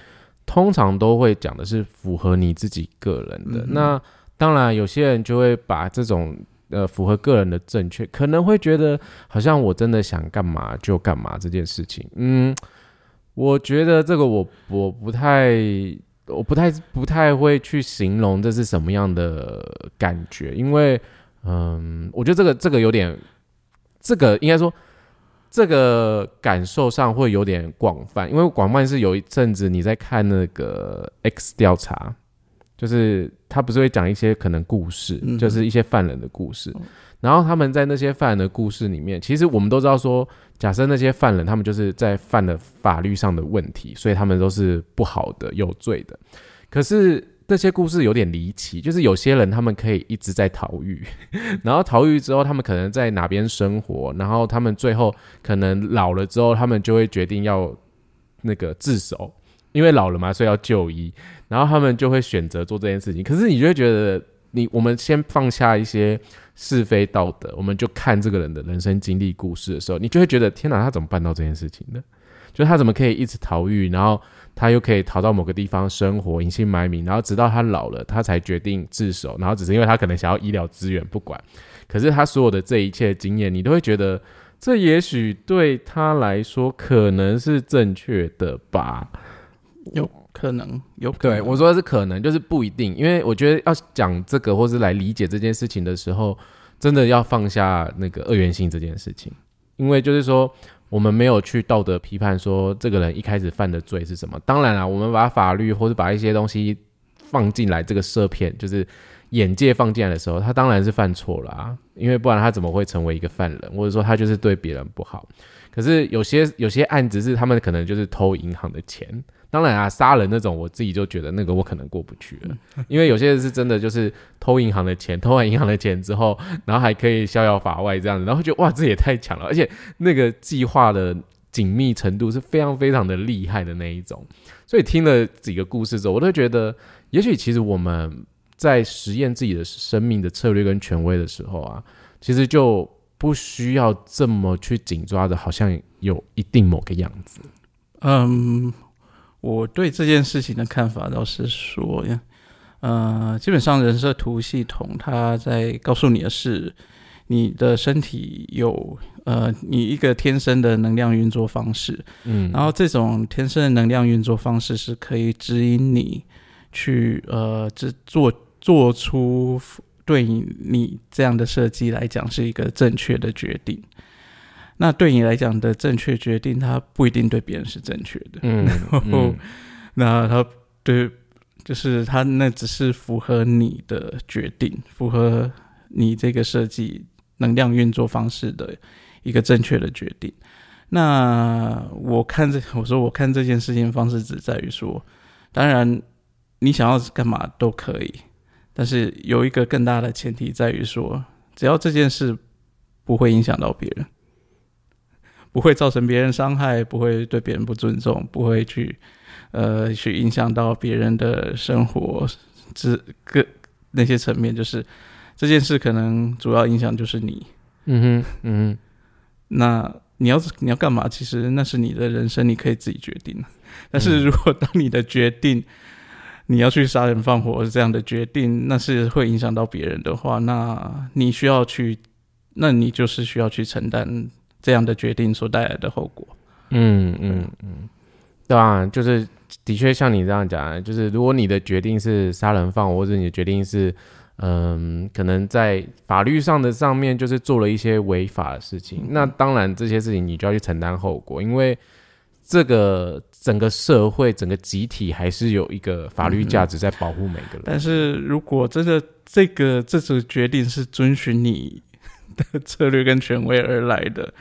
[SPEAKER 1] 通常都会讲的是符合你自己个人的。那当然，有些人就会把这种。呃，符合个人的正确，可能会觉得好像我真的想干嘛就干嘛这件事情。嗯，我觉得这个我我不太，我不太不太会去形容这是什么样的感觉，因为嗯，我觉得这个这个有点，这个应该说这个感受上会有点广泛，因为广泛是有一阵子你在看那个 X 调查。就是他不是会讲一些可能故事，就是一些犯人的故事，然后他们在那些犯人的故事里面，其实我们都知道说，假设那些犯人他们就是在犯了法律上的问题，所以他们都是不好的、有罪的。可是这些故事有点离奇，就是有些人他们可以一直在逃狱，[LAUGHS] 然后逃狱之后，他们可能在哪边生活，然后他们最后可能老了之后，他们就会决定要那个自首，因为老了嘛，所以要就医。然后他们就会选择做这件事情，可是你就会觉得，你我们先放下一些是非道德，我们就看这个人的人生经历故事的时候，你就会觉得，天哪，他怎么办到这件事情的？就他怎么可以一直逃狱，然后他又可以逃到某个地方生活，隐姓埋名，然后直到他老了，他才决定自首，然后只是因为他可能想要医疗资源，不管。可是他所有的这一切经验，你都会觉得，这也许对他来说可能是正确的吧？
[SPEAKER 2] 有。可能有
[SPEAKER 1] 对我说的是可能，就是不一定，因为我觉得要讲这个或是来理解这件事情的时候，真的要放下那个二元性这件事情，因为就是说我们没有去道德批判说这个人一开始犯的罪是什么。当然了，我们把法律或者把一些东西放进来，这个设片就是眼界放进来的时候，他当然是犯错了啊，因为不然他怎么会成为一个犯人，或者说他就是对别人不好。可是有些有些案子是他们可能就是偷银行的钱。当然啊，杀人那种，我自己就觉得那个我可能过不去了，[LAUGHS] 因为有些人是真的就是偷银行的钱，偷完银行的钱之后，然后还可以逍遥法外这样子，然后觉得哇，这也太强了，而且那个计划的紧密程度是非常非常的厉害的那一种。所以听了几个故事之后，我都觉得，也许其实我们在实验自己的生命的策略跟权威的时候啊，其实就不需要这么去紧抓着，好像有一定某个样子，嗯。
[SPEAKER 2] 我对这件事情的看法倒是说，呃，基本上人设图系统，它在告诉你的是，你的身体有呃，你一个天生的能量运作方式，嗯，然后这种天生的能量运作方式是可以指引你去呃，这做做出对你这样的设计来讲是一个正确的决定。那对你来讲的正确决定，它不一定对别人是正确的。嗯，[LAUGHS] 然后那他对，就是他那只是符合你的决定，符合你这个设计能量运作方式的一个正确的决定。那我看这，我说我看这件事情方式只在于说，当然你想要干嘛都可以，但是有一个更大的前提在于说，只要这件事不会影响到别人。不会造成别人伤害，不会对别人不尊重，不会去，呃，去影响到别人的生活，这个那些层面，就是这件事可能主要影响就是你，嗯哼，嗯哼，那你要你要干嘛？其实那是你的人生，你可以自己决定。但是如果当你的决定你要去杀人放火这样的决定，那是会影响到别人的话，那你需要去，那你就是需要去承担这样的决定所带来的后果。
[SPEAKER 1] 嗯嗯嗯，对啊，就是的确像你这样讲，就是如果你的决定是杀人放火，或者你的决定是，嗯，可能在法律上的上面就是做了一些违法的事情，那当然这些事情你就要去承担后果，因为这个。整个社会、整个集体还是有一个法律价值在保护每个人。
[SPEAKER 2] 但是如果真的这个这次决定是遵循你的策略跟权威而来的，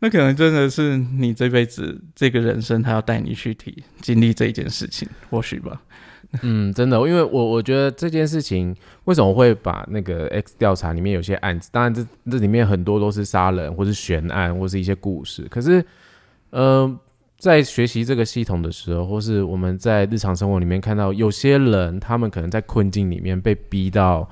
[SPEAKER 2] 那可能真的是你这辈子这个人生，他要带你去体经历这一件事情，或许吧。[LAUGHS]
[SPEAKER 1] 嗯，真的，因为我我觉得这件事情为什么会把那个 X 调查里面有些案子，当然这这里面很多都是杀人或是悬案或是一些故事，可是，嗯。在学习这个系统的时候，或是我们在日常生活里面看到，有些人他们可能在困境里面被逼到，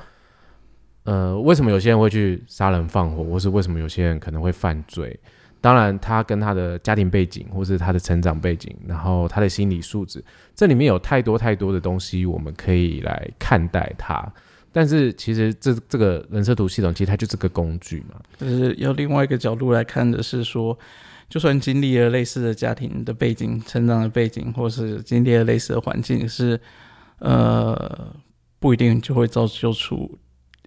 [SPEAKER 1] 呃，为什么有些人会去杀人放火，或是为什么有些人可能会犯罪？当然，他跟他的家庭背景，或是他的成长背景，然后他的心理素质，这里面有太多太多的东西，我们可以来看待他。但是，其实这这个人设图系统，其实它就是个工具嘛。
[SPEAKER 2] 就是要另外一个角度来看的是说。就算经历了类似的家庭的背景、成长的背景，或是经历了类似的环境，是呃不一定就会造就出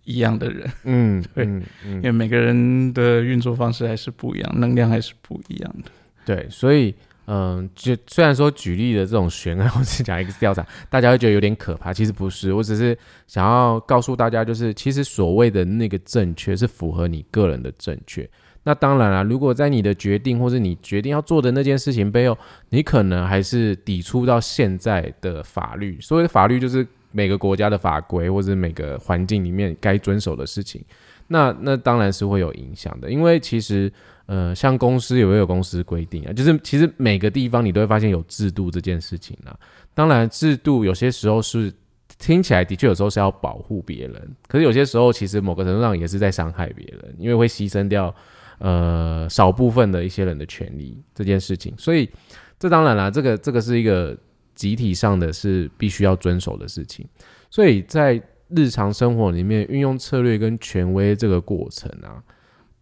[SPEAKER 2] 一样的人。嗯，对，因为每个人的运作方式还是不一样，能量还是不一样的。
[SPEAKER 1] 对，所以嗯，就虽然说举例的这种悬案或是讲 X 调查，大家会觉得有点可怕，其实不是。我只是想要告诉大家，就是其实所谓的那个正确，是符合你个人的正确。那当然了，如果在你的决定或是你决定要做的那件事情背后，你可能还是抵触到现在的法律。所谓的法律就是每个国家的法规或者每个环境里面该遵守的事情。那那当然是会有影响的，因为其实呃，像公司也会有公司规定啊，就是其实每个地方你都会发现有制度这件事情啊。当然，制度有些时候是听起来的确有时候是要保护别人，可是有些时候其实某个程度上也是在伤害别人，因为会牺牲掉。呃，少部分的一些人的权利这件事情，所以这当然啦，这个这个是一个集体上的是必须要遵守的事情，所以在日常生活里面运用策略跟权威这个过程啊，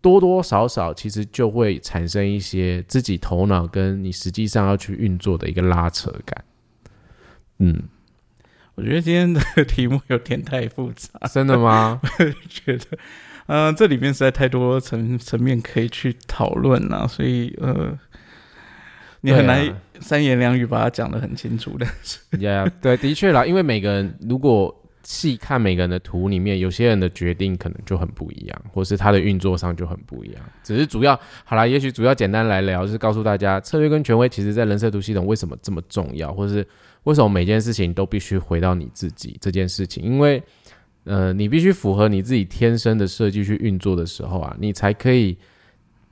[SPEAKER 1] 多多少少其实就会产生一些自己头脑跟你实际上要去运作的一个拉扯感。嗯，
[SPEAKER 2] 我觉得今天的题目有点太复杂，
[SPEAKER 1] 真的吗？[LAUGHS]
[SPEAKER 2] 我觉得。嗯，这里面实在太多层层面可以去讨论了，所以呃，你很难三言两语把它讲得很清楚的。
[SPEAKER 1] 呀，对，的确啦，因为每个人如果细看每个人的图里面，有些人的决定可能就很不一样，或是他的运作上就很不一样。只是主要好啦，也许主要简单来聊，就是告诉大家策略跟权威，其实在人设图系统为什么这么重要，或是为什么每件事情都必须回到你自己这件事情，因为。呃，你必须符合你自己天生的设计去运作的时候啊，你才可以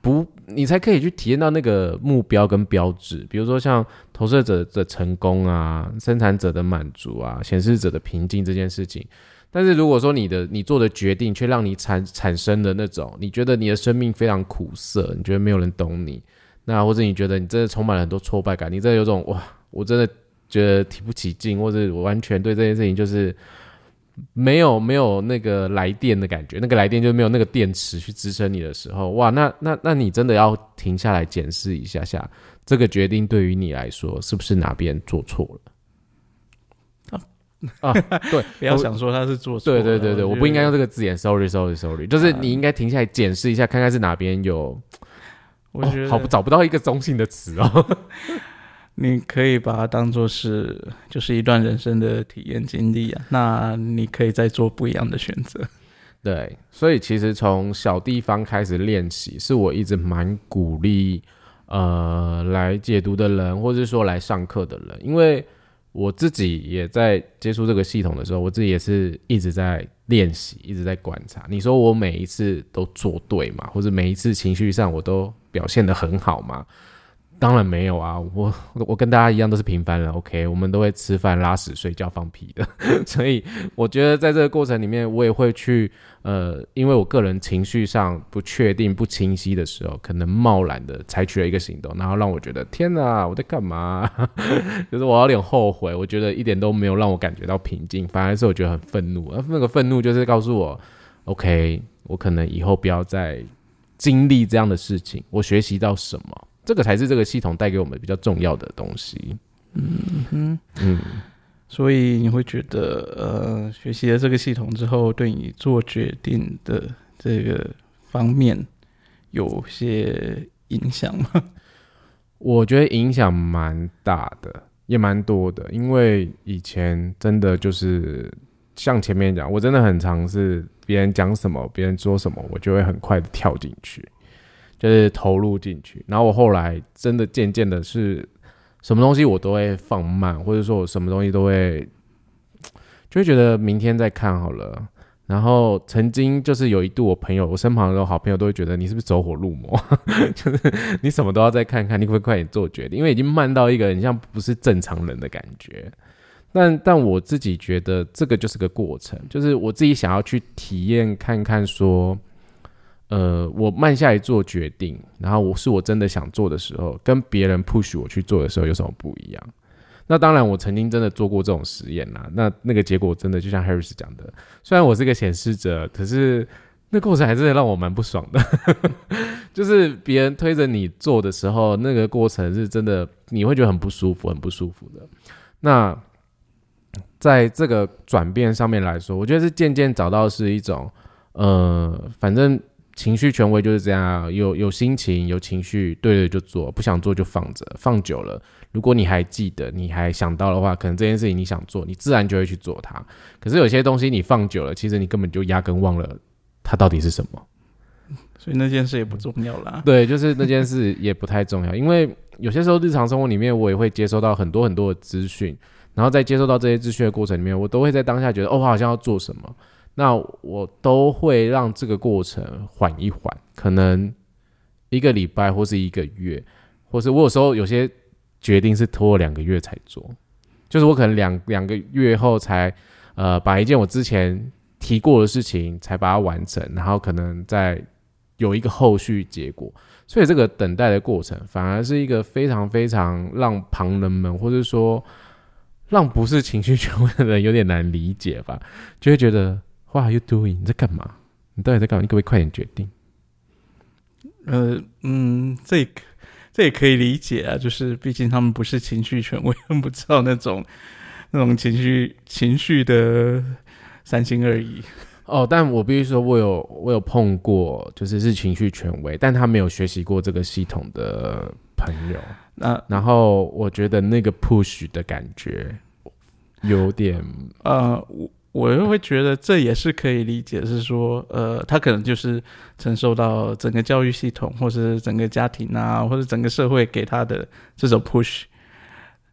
[SPEAKER 1] 不，你才可以去体验到那个目标跟标志，比如说像投射者的成功啊，生产者的满足啊，显示者的平静这件事情。但是如果说你的你做的决定却让你产产生的那种，你觉得你的生命非常苦涩，你觉得没有人懂你，那或者你觉得你真的充满了很多挫败感，你真的有种哇，我真的觉得提不起劲，或者我完全对这件事情就是。没有没有那个来电的感觉，那个来电就没有那个电池去支撑你的时候，哇，那那那你真的要停下来检视一下下，这个决定对于你来说是不是哪边做错了？啊啊，对，[LAUGHS]
[SPEAKER 2] 不要想说他是做错，
[SPEAKER 1] 对对对对，我不应该用这个字眼，sorry sorry sorry，就是你应该停下来检视一下，看看是哪边有，
[SPEAKER 2] 我觉得
[SPEAKER 1] 好找不到一个中性的词哦。[LAUGHS]
[SPEAKER 2] 你可以把它当做是就是一段人生的体验经历啊，那你可以再做不一样的选择。
[SPEAKER 1] 对，所以其实从小地方开始练习，是我一直蛮鼓励呃来解读的人，或者说来上课的人，因为我自己也在接触这个系统的时候，我自己也是一直在练习，一直在观察。你说我每一次都做对吗？或者每一次情绪上我都表现的很好吗？当然没有啊，我我跟大家一样都是平凡人，OK，我们都会吃饭、拉屎、睡觉、放屁的，[LAUGHS] 所以我觉得在这个过程里面，我也会去呃，因为我个人情绪上不确定、不清晰的时候，可能贸然的采取了一个行动，然后让我觉得天哪，我在干嘛？[LAUGHS] 就是我有点后悔，我觉得一点都没有让我感觉到平静，反而是我觉得很愤怒，而那个愤怒就是告诉我，OK，我可能以后不要再经历这样的事情，我学习到什么。这个才是这个系统带给我们比较重要的东西。
[SPEAKER 2] 嗯哼，嗯，所以你会觉得，呃，学习了这个系统之后，对你做决定的这个方面有些影响吗？
[SPEAKER 1] 我觉得影响蛮大的，也蛮多的。因为以前真的就是像前面讲，我真的很尝试别人讲什么，别人说什么，我就会很快的跳进去。就是投入进去，然后我后来真的渐渐的是，什么东西我都会放慢，或者说我什么东西都会，就会觉得明天再看好了。然后曾经就是有一度，我朋友，我身旁的好朋友都会觉得你是不是走火入魔，[LAUGHS] 就是你什么都要再看看，你可不可以快点做决定？因为已经慢到一个很像不是正常人的感觉。但但我自己觉得这个就是个过程，就是我自己想要去体验看看说。呃，我慢下来做决定，然后我是我真的想做的时候，跟别人 push 我去做的时候有什么不一样？那当然，我曾经真的做过这种实验啦。那那个结果真的就像 Harris 讲的，虽然我是个显示者，可是那过程还是让我蛮不爽的。[LAUGHS] 就是别人推着你做的时候，那个过程是真的你会觉得很不舒服，很不舒服的。那在这个转变上面来说，我觉得是渐渐找到是一种，呃，反正。情绪权威就是这样，有有心情有情绪，对了就做，不想做就放着，放久了，如果你还记得，你还想到的话，可能这件事情你想做，你自然就会去做它。可是有些东西你放久了，其实你根本就压根忘了它到底是什么，
[SPEAKER 2] 所以那件事也不重要啦。
[SPEAKER 1] 对，[LAUGHS] 就是那件事也不太重要，因为有些时候日常生活里面我也会接收到很多很多的资讯，然后在接收到这些资讯的过程里面，我都会在当下觉得，哦，我好像要做什么。那我都会让这个过程缓一缓，可能一个礼拜或是一个月，或是我有时候有些决定是拖了两个月才做，就是我可能两两个月后才呃把一件我之前提过的事情才把它完成，然后可能再有一个后续结果，所以这个等待的过程反而是一个非常非常让旁人们或者说让不是情绪权 [LAUGHS] 威的人有点难理解吧，就会觉得。What are you doing？你在干嘛？你到底在干嘛？你可不可以快点决定？
[SPEAKER 2] 呃，嗯，这这也可以理解啊，就是毕竟他们不是情绪权威，不知道那种那种情绪情绪的三心二意。
[SPEAKER 1] 哦，但我必须说，我有我有碰过，就是是情绪权威，但他没有学习过这个系统的朋友。那然后我觉得那个 push 的感觉有点
[SPEAKER 2] 呃我。我又会觉得这也是可以理解，是说，呃，他可能就是承受到整个教育系统，或是整个家庭啊，或者整个社会给他的这种 push，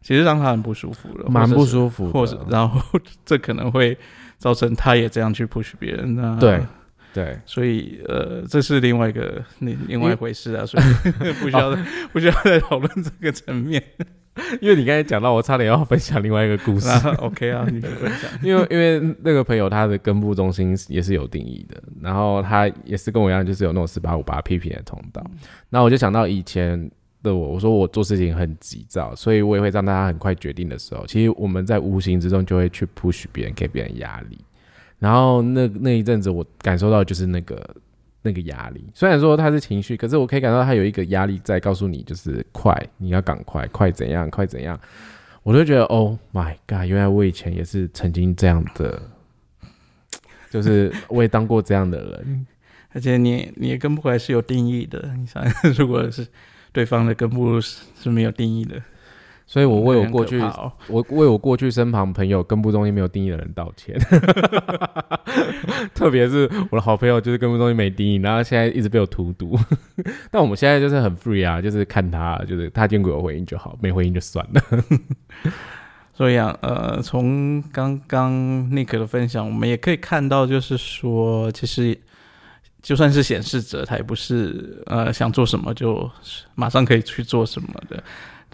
[SPEAKER 2] 其实让他很不舒服了，
[SPEAKER 1] 蛮不舒服，
[SPEAKER 2] 或者然后这可能会造成他也这样去 push 别人啊，
[SPEAKER 1] 对对，
[SPEAKER 2] 所以呃，这是另外一个另另外一回事啊，所以 [LAUGHS] 不需要不需要再讨论这个层面。[LAUGHS]
[SPEAKER 1] 因为你刚才讲到，我差点要分享另外一个故事。
[SPEAKER 2] OK 啊，你分享。[LAUGHS]
[SPEAKER 1] 因为因为那个朋友他的根部中心也是有定义的，然后他也是跟我一样，就是有那种四八五八 PP 的通道。那我就想到以前的我，我说我做事情很急躁，所以我也会让大家很快决定的时候，其实我们在无形之中就会去 push 别人，给别人压力。然后那那一阵子，我感受到就是那个。那个压力，虽然说他是情绪，可是我可以感到他有一个压力在告诉你，就是快，你要赶快，快怎样，快怎样。我就觉得，Oh my god，原来我以前也是曾经这样的，就是我也当过这样的人，
[SPEAKER 2] 而且你你跟不回来是有定义的。你想，[LAUGHS] 如果是对方的根部是没有定义的。
[SPEAKER 1] 所以我为我过去，我为我过去身旁朋友跟部中心没有定义的人道歉，[LAUGHS] 特别是我的好朋友，就是跟部中心没定义，然后现在一直被我荼毒。[LAUGHS] 但我们现在就是很 free 啊，就是看他，就是他见过有回应就好，没回应就算了。[LAUGHS]
[SPEAKER 2] 所以啊，呃，从刚刚 Nick 的分享，我们也可以看到，就是说，其实就算是显示者，他也不是呃想做什么就马上可以去做什么的。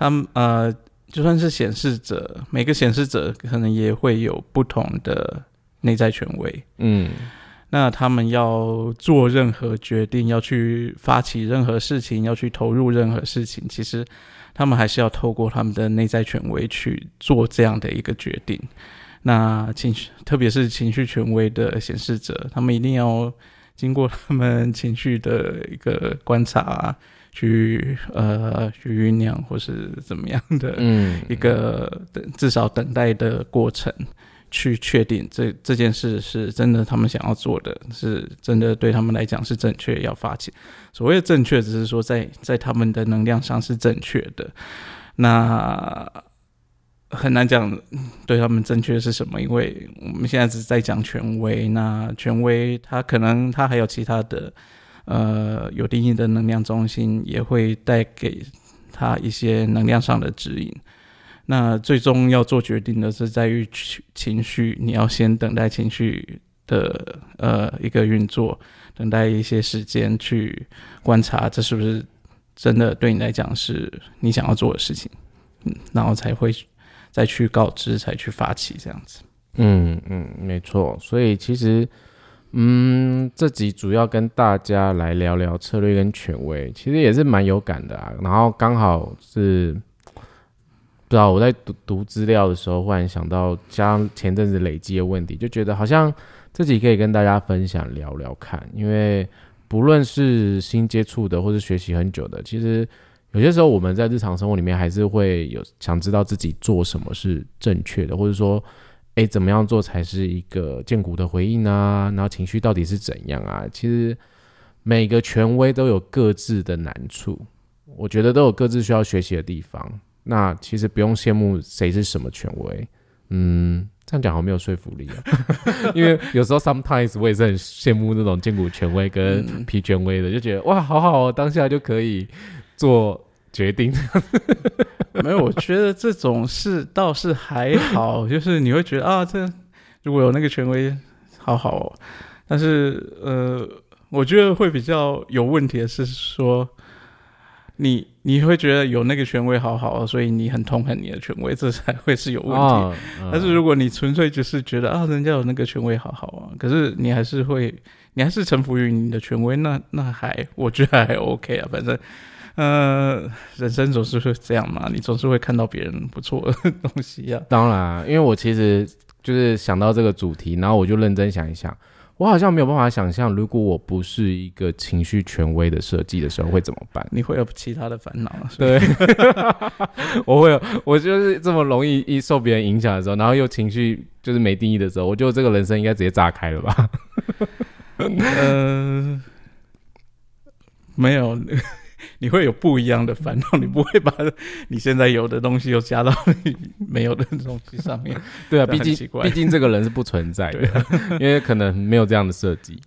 [SPEAKER 2] 他们呃，就算是显示者，每个显示者可能也会有不同的内在权威。嗯，那他们要做任何决定，要去发起任何事情，要去投入任何事情，其实他们还是要透过他们的内在权威去做这样的一个决定。那情绪，特别是情绪权威的显示者，他们一定要经过他们情绪的一个观察，去呃去酝酿或是怎么样的，嗯，一个等至少等待的过程，去确定这这件事是真的他们想要做的，是真的对他们来讲是正确要发起。所谓的正确，只是说在在他们的能量上是正确的。那。很难讲对他们正确是什么，因为我们现在只是在讲权威。那权威他可能他还有其他的呃有定义的能量中心，也会带给他一些能量上的指引。那最终要做决定的是在于情绪，你要先等待情绪的呃一个运作，等待一些时间去观察这是不是真的对你来讲是你想要做的事情，嗯，然后才会。再去告知，才去发起这样子。
[SPEAKER 1] 嗯嗯，没错。所以其实，嗯，这集主要跟大家来聊聊策略跟权威，其实也是蛮有感的啊。然后刚好是不知道我在读读资料的时候，忽然想到将前阵子累积的问题，就觉得好像自己可以跟大家分享聊聊看。因为不论是新接触的，或是学习很久的，其实。有些时候，我们在日常生活里面还是会有想知道自己做什么是正确的，或者说，哎，怎么样做才是一个健骨的回应啊？然后情绪到底是怎样啊？其实每个权威都有各自的难处，我觉得都有各自需要学习的地方。那其实不用羡慕谁是什么权威，嗯，这样讲好没有说服力啊。[LAUGHS] 因为有时候 sometimes 我也是很羡慕那种健骨权威跟皮权威的，就觉得哇，好好哦，当下就可以。做决定，[LAUGHS]
[SPEAKER 2] 没有，我觉得这种事倒是还好，[LAUGHS] 就是你会觉得啊，这如果有那个权威，好好哦。但是呃，我觉得会比较有问题的是说，你你会觉得有那个权威好好，所以你很痛恨你的权威，这才会是有问题。但是如果你纯粹只是觉得啊，人家有那个权威好好啊，可是你还是会，你还是臣服于你的权威，那那还我觉得还 OK 啊，反正。呃，人生总是会这样嘛，你总是会看到别人不错的 [LAUGHS] 东西呀。
[SPEAKER 1] 当然，因为我其实就是想到这个主题，然后我就认真想一想，我好像没有办法想象，如果我不是一个情绪权威的设计的时候会怎么办？
[SPEAKER 2] 你会有其他的烦恼？
[SPEAKER 1] 对，[LAUGHS] 我会有，我就是这么容易一受别人影响的时候，然后又情绪就是没定义的时候，我觉得这个人生应该直接炸开了吧？
[SPEAKER 2] 嗯，没有。你会有不一样的烦恼，你不会把你现在有的东西又加到你没有的东西上面。[LAUGHS]
[SPEAKER 1] 对啊，毕竟毕竟这个人是不存在的，[LAUGHS] 因为可能没有这样的设计。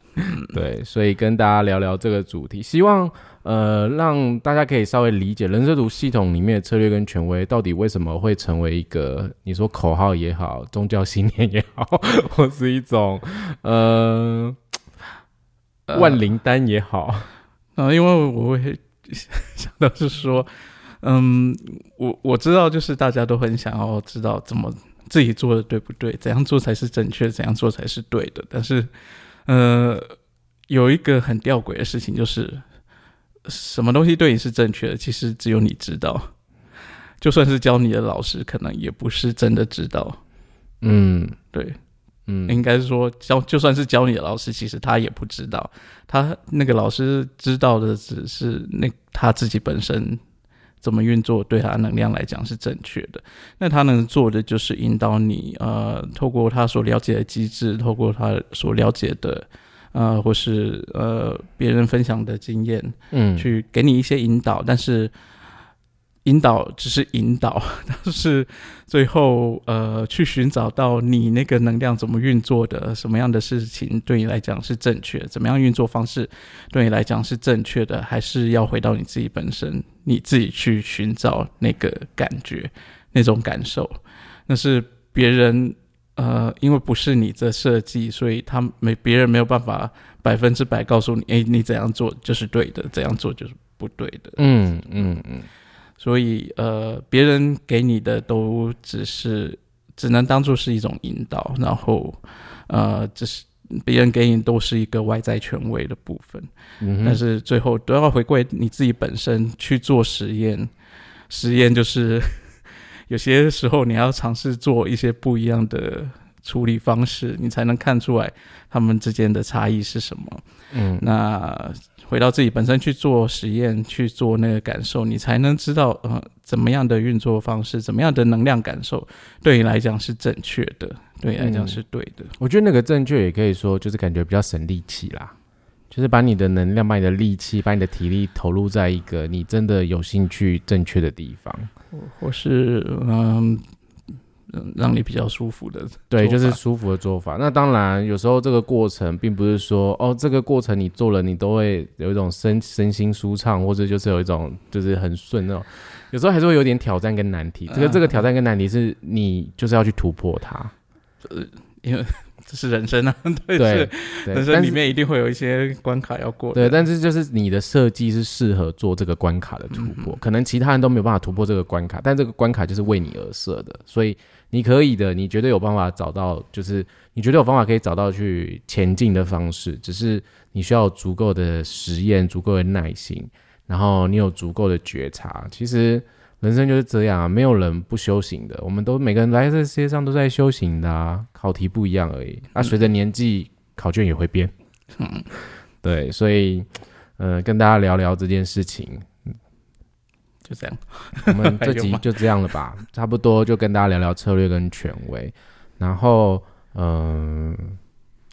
[SPEAKER 1] 对，所以跟大家聊聊这个主题，希望呃让大家可以稍微理解人设图系统里面的策略跟权威到底为什么会成为一个你说口号也好，宗教信念也好，[LAUGHS] 或是一种呃万灵丹也好
[SPEAKER 2] 啊，因为我会。[LAUGHS] 想到是说，嗯，我我知道，就是大家都很想要知道怎么自己做的对不对，怎样做才是正确，怎样做才是对的。但是，呃，有一个很吊诡的事情，就是什么东西对你是正确的，其实只有你知道。就算是教你的老师，可能也不是真的知道。嗯，对。嗯，应该是说教就算是教你的老师，其实他也不知道，他那个老师知道的只是那他自己本身怎么运作，对他能量来讲是正确的。那他能做的就是引导你，呃，透过他所了解的机制，透过他所了解的，呃，或是呃别人分享的经验，嗯，去给你一些引导，但是。引导只是引导，[LAUGHS] 但是最后呃，去寻找到你那个能量怎么运作的，什么样的事情对你来讲是正确，怎么样运作方式对你来讲是正确的，还是要回到你自己本身，你自己去寻找那个感觉，那种感受，那是别人呃，因为不是你的设计，所以他没别人没有办法百分之百告诉你，哎，你怎样做就是对的，怎样做就是不对的。嗯嗯嗯。所以呃，别人给你的都只是只能当做是一种引导，然后呃，只是别人给你都是一个外在权威的部分。嗯。但是最后都要回归你自己本身去做实验，实验就是。[LAUGHS] 有些时候你要尝试做一些不一样的处理方式，你才能看出来他们之间的差异是什么。嗯，那回到自己本身去做实验，去做那个感受，你才能知道呃怎么样的运作方式，怎么样的能量感受对你来讲是正确的，对你来讲是对的。
[SPEAKER 1] 我觉得那个正确也可以说就是感觉比较省力气啦，就是把你的能量、把你的力气、把你的体力投入在一个你真的有兴趣、正确的地方。
[SPEAKER 2] 或是嗯，让你比较舒服的，
[SPEAKER 1] 对，就是舒服的做法。那当然，有时候这个过程并不是说哦，这个过程你做了，你都会有一种身身心舒畅，或者就是有一种就是很顺那种。有时候还是会有点挑战跟难题。这个这个挑战跟难题是你就是要去突破它，
[SPEAKER 2] 呃，因为。这是人生啊，[LAUGHS] 对对，人生里面一定会有一些关卡要过。
[SPEAKER 1] 对，但是就是你的设计是适合做这个关卡的突破，可能其他人都没有办法突破这个关卡，但这个关卡就是为你而设的，所以你可以的，你绝对有办法找到，就是你绝对有方法可以找到去前进的方式，只是你需要足够的实验、足够的耐心，然后你有足够的觉察，其实。人生就是这样啊，没有人不修行的。我们都每个人来这世界上都在修行的啊，考题不一样而已。啊，随着年纪，考卷也会变。嗯，[LAUGHS] 对，所以，呃，跟大家聊聊这件事情，
[SPEAKER 2] 就这样。
[SPEAKER 1] 我们这 [LAUGHS] 集就这样了吧，差不多就跟大家聊聊策略跟权威。然后，嗯，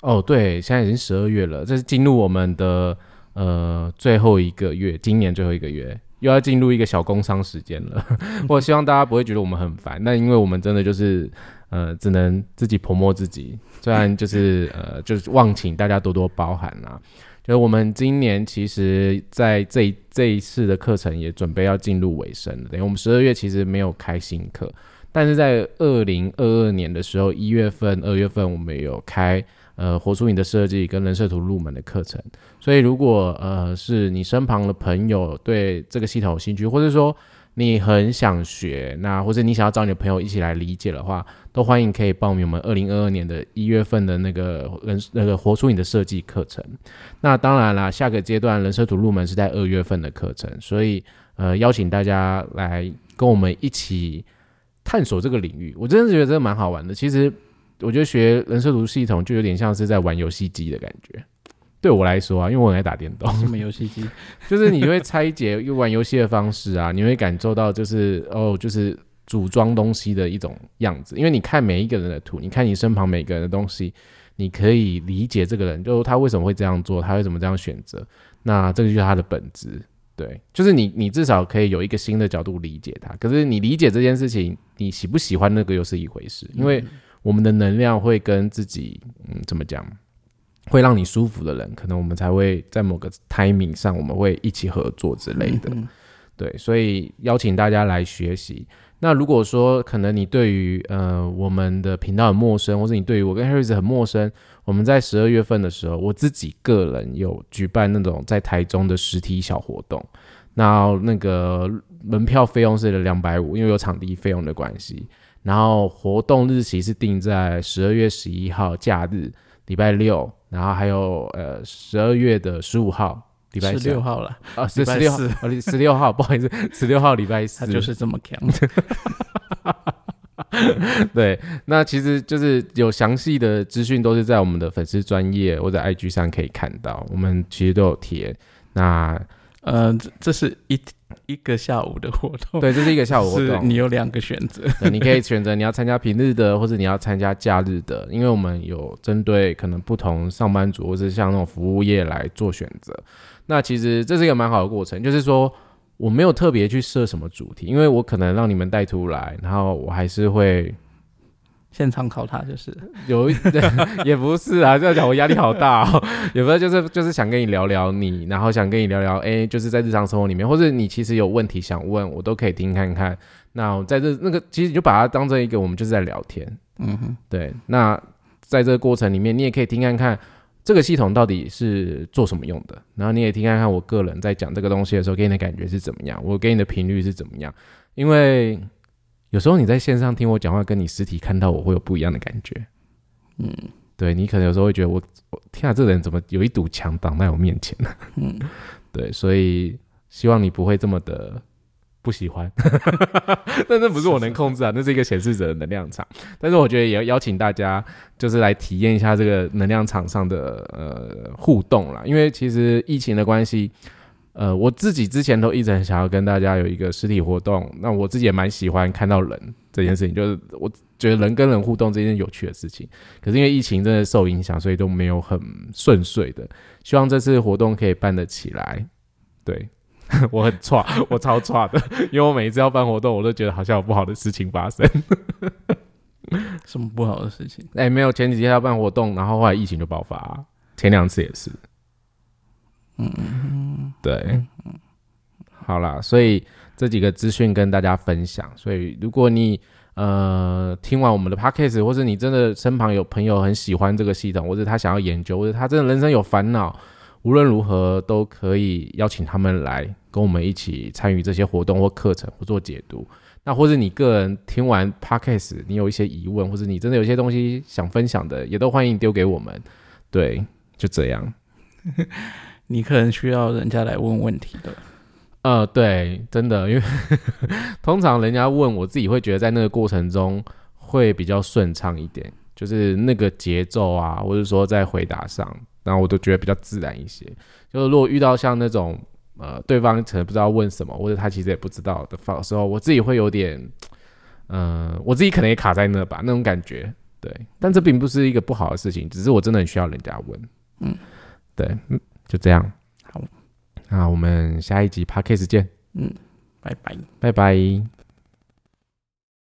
[SPEAKER 1] 哦，对，现在已经十二月了，这是进入我们的呃最后一个月，今年最后一个月。又要进入一个小工商时间了，[LAUGHS] 我希望大家不会觉得我们很烦，那因为我们真的就是呃，只能自己泼墨自己，虽然就是呃，就是望请大家多多包涵啦。就是我们今年其实在这这一次的课程也准备要进入尾声了，等于我们十二月其实没有开新课，但是在二零二二年的时候，一月份、二月份我们有开。呃，活出你的设计跟人设图入门的课程，所以如果呃是你身旁的朋友对这个系统有兴趣，或者说你很想学，那或者你想要找你的朋友一起来理解的话，都欢迎可以报名我们二零二二年的一月份的那个人那个活出你的设计课程。那当然啦，下个阶段人设图入门是在二月份的课程，所以呃邀请大家来跟我们一起探索这个领域，我真的觉得这个蛮好玩的，其实。我觉得学人设图系统就有点像是在玩游戏机的感觉，对我来说啊，因为我很爱打电动。
[SPEAKER 2] 什么游戏机？[LAUGHS]
[SPEAKER 1] 就是你会拆解又玩游戏的方式啊，你会感受到就是哦，就是组装东西的一种样子。因为你看每一个人的图，你看你身旁每个人的东西，你可以理解这个人，就他为什么会这样做，他为什么这样选择。那这个就是他的本质，对，就是你你至少可以有一个新的角度理解他。可是你理解这件事情，你喜不喜欢那个又是一回事，因为。我们的能量会跟自己，嗯，怎么讲？会让你舒服的人，可能我们才会在某个 timing 上，我们会一起合作之类的。对，所以邀请大家来学习。那如果说可能你对于呃我们的频道很陌生，或者你对于我跟 Harry 很陌生，我们在十二月份的时候，我自己个人有举办那种在台中的实体小活动。那那个门票费用是两百五，因为有场地费用的关系。然后活动日期是定在十二月十一号假日礼拜六，然后还有呃十二月的十五号礼拜
[SPEAKER 2] 十六号了
[SPEAKER 1] 啊，十六号十六号 [LAUGHS] 不好意思，十六号礼拜四，
[SPEAKER 2] 他就是这么强。[LAUGHS]
[SPEAKER 1] 对，那其实就是有详细的资讯都是在我们的粉丝专业或者 IG 上可以看到，我们其实都有贴。那
[SPEAKER 2] 呃，这这是一。一个下午的活动，
[SPEAKER 1] 对，这是一个下午活动。
[SPEAKER 2] 你有两个选择，
[SPEAKER 1] 你可以选择你要参加平日的，或者你要参加假日的。因为我们有针对可能不同上班族或者像那种服务业来做选择。那其实这是一个蛮好的过程，就是说我没有特别去设什么主题，因为我可能让你们带出来，然后我还是会。
[SPEAKER 2] 现场考他就是
[SPEAKER 1] 有一 [LAUGHS] 也不是啊，这样讲我压力好大哦。[LAUGHS] 也不是就是就是想跟你聊聊你，然后想跟你聊聊，哎，就是在日常生活里面，或者你其实有问题想问我，都可以听看看。那在这那个其实你就把它当成一个我们就是在聊天，嗯哼，对。那在这个过程里面，你也可以听看看这个系统到底是做什么用的，然后你也听看看我个人在讲这个东西的时候给你的感觉是怎么样，我给你的频率是怎么样。因为有时候你在线上听我讲话，跟你实体看到我会有不一样的感觉。嗯，对你可能有时候会觉得我，我天啊，这个人怎么有一堵墙挡在我面前呢？嗯，对，所以希望你不会这么的。不喜欢，[LAUGHS] 但那不是我能控制啊，那是一个显示者的能量场。但是我觉得也要邀请大家，就是来体验一下这个能量场上的呃互动啦。因为其实疫情的关系，呃，我自己之前都一直很想要跟大家有一个实体活动。那我自己也蛮喜欢看到人这件事情，就是我觉得人跟人互动这件有趣的事情。可是因为疫情真的受影响，所以都没有很顺遂的。希望这次活动可以办得起来，对。[LAUGHS] 我很差，我超差的，因为我每一次要办活动，我都觉得好像有不好的事情发生。
[SPEAKER 2] 什么不好的事情？
[SPEAKER 1] 哎，没有，前几天要办活动，然后后来疫情就爆发，前两次也是。嗯，对，好啦，所以这几个资讯跟大家分享。所以如果你呃听完我们的 podcast，或者你真的身旁有朋友很喜欢这个系统，或者他想要研究，或者他真的人生有烦恼。无论如何，都可以邀请他们来跟我们一起参与这些活动或课程或做解读。那或者你个人听完 podcast，你有一些疑问，或者你真的有些东西想分享的，也都欢迎丢给我们。对，就这样。[LAUGHS]
[SPEAKER 2] 你可能需要人家来问问题的。
[SPEAKER 1] 呃，对，真的，因为 [LAUGHS] 通常人家问我自己会觉得在那个过程中会比较顺畅一点，就是那个节奏啊，或者说在回答上。然后我都觉得比较自然一些。就是如果遇到像那种呃，对方可能不知道问什么，或者他其实也不知道的时候，我自己会有点，嗯，我自己可能也卡在那吧，那种感觉。对，但这并不是一个不好的事情，只是我真的很需要人家问。嗯，对，嗯，就这样。
[SPEAKER 2] 好，
[SPEAKER 1] 那我们下一集 p a d k a s 见。
[SPEAKER 2] 嗯，拜拜，
[SPEAKER 1] 拜拜。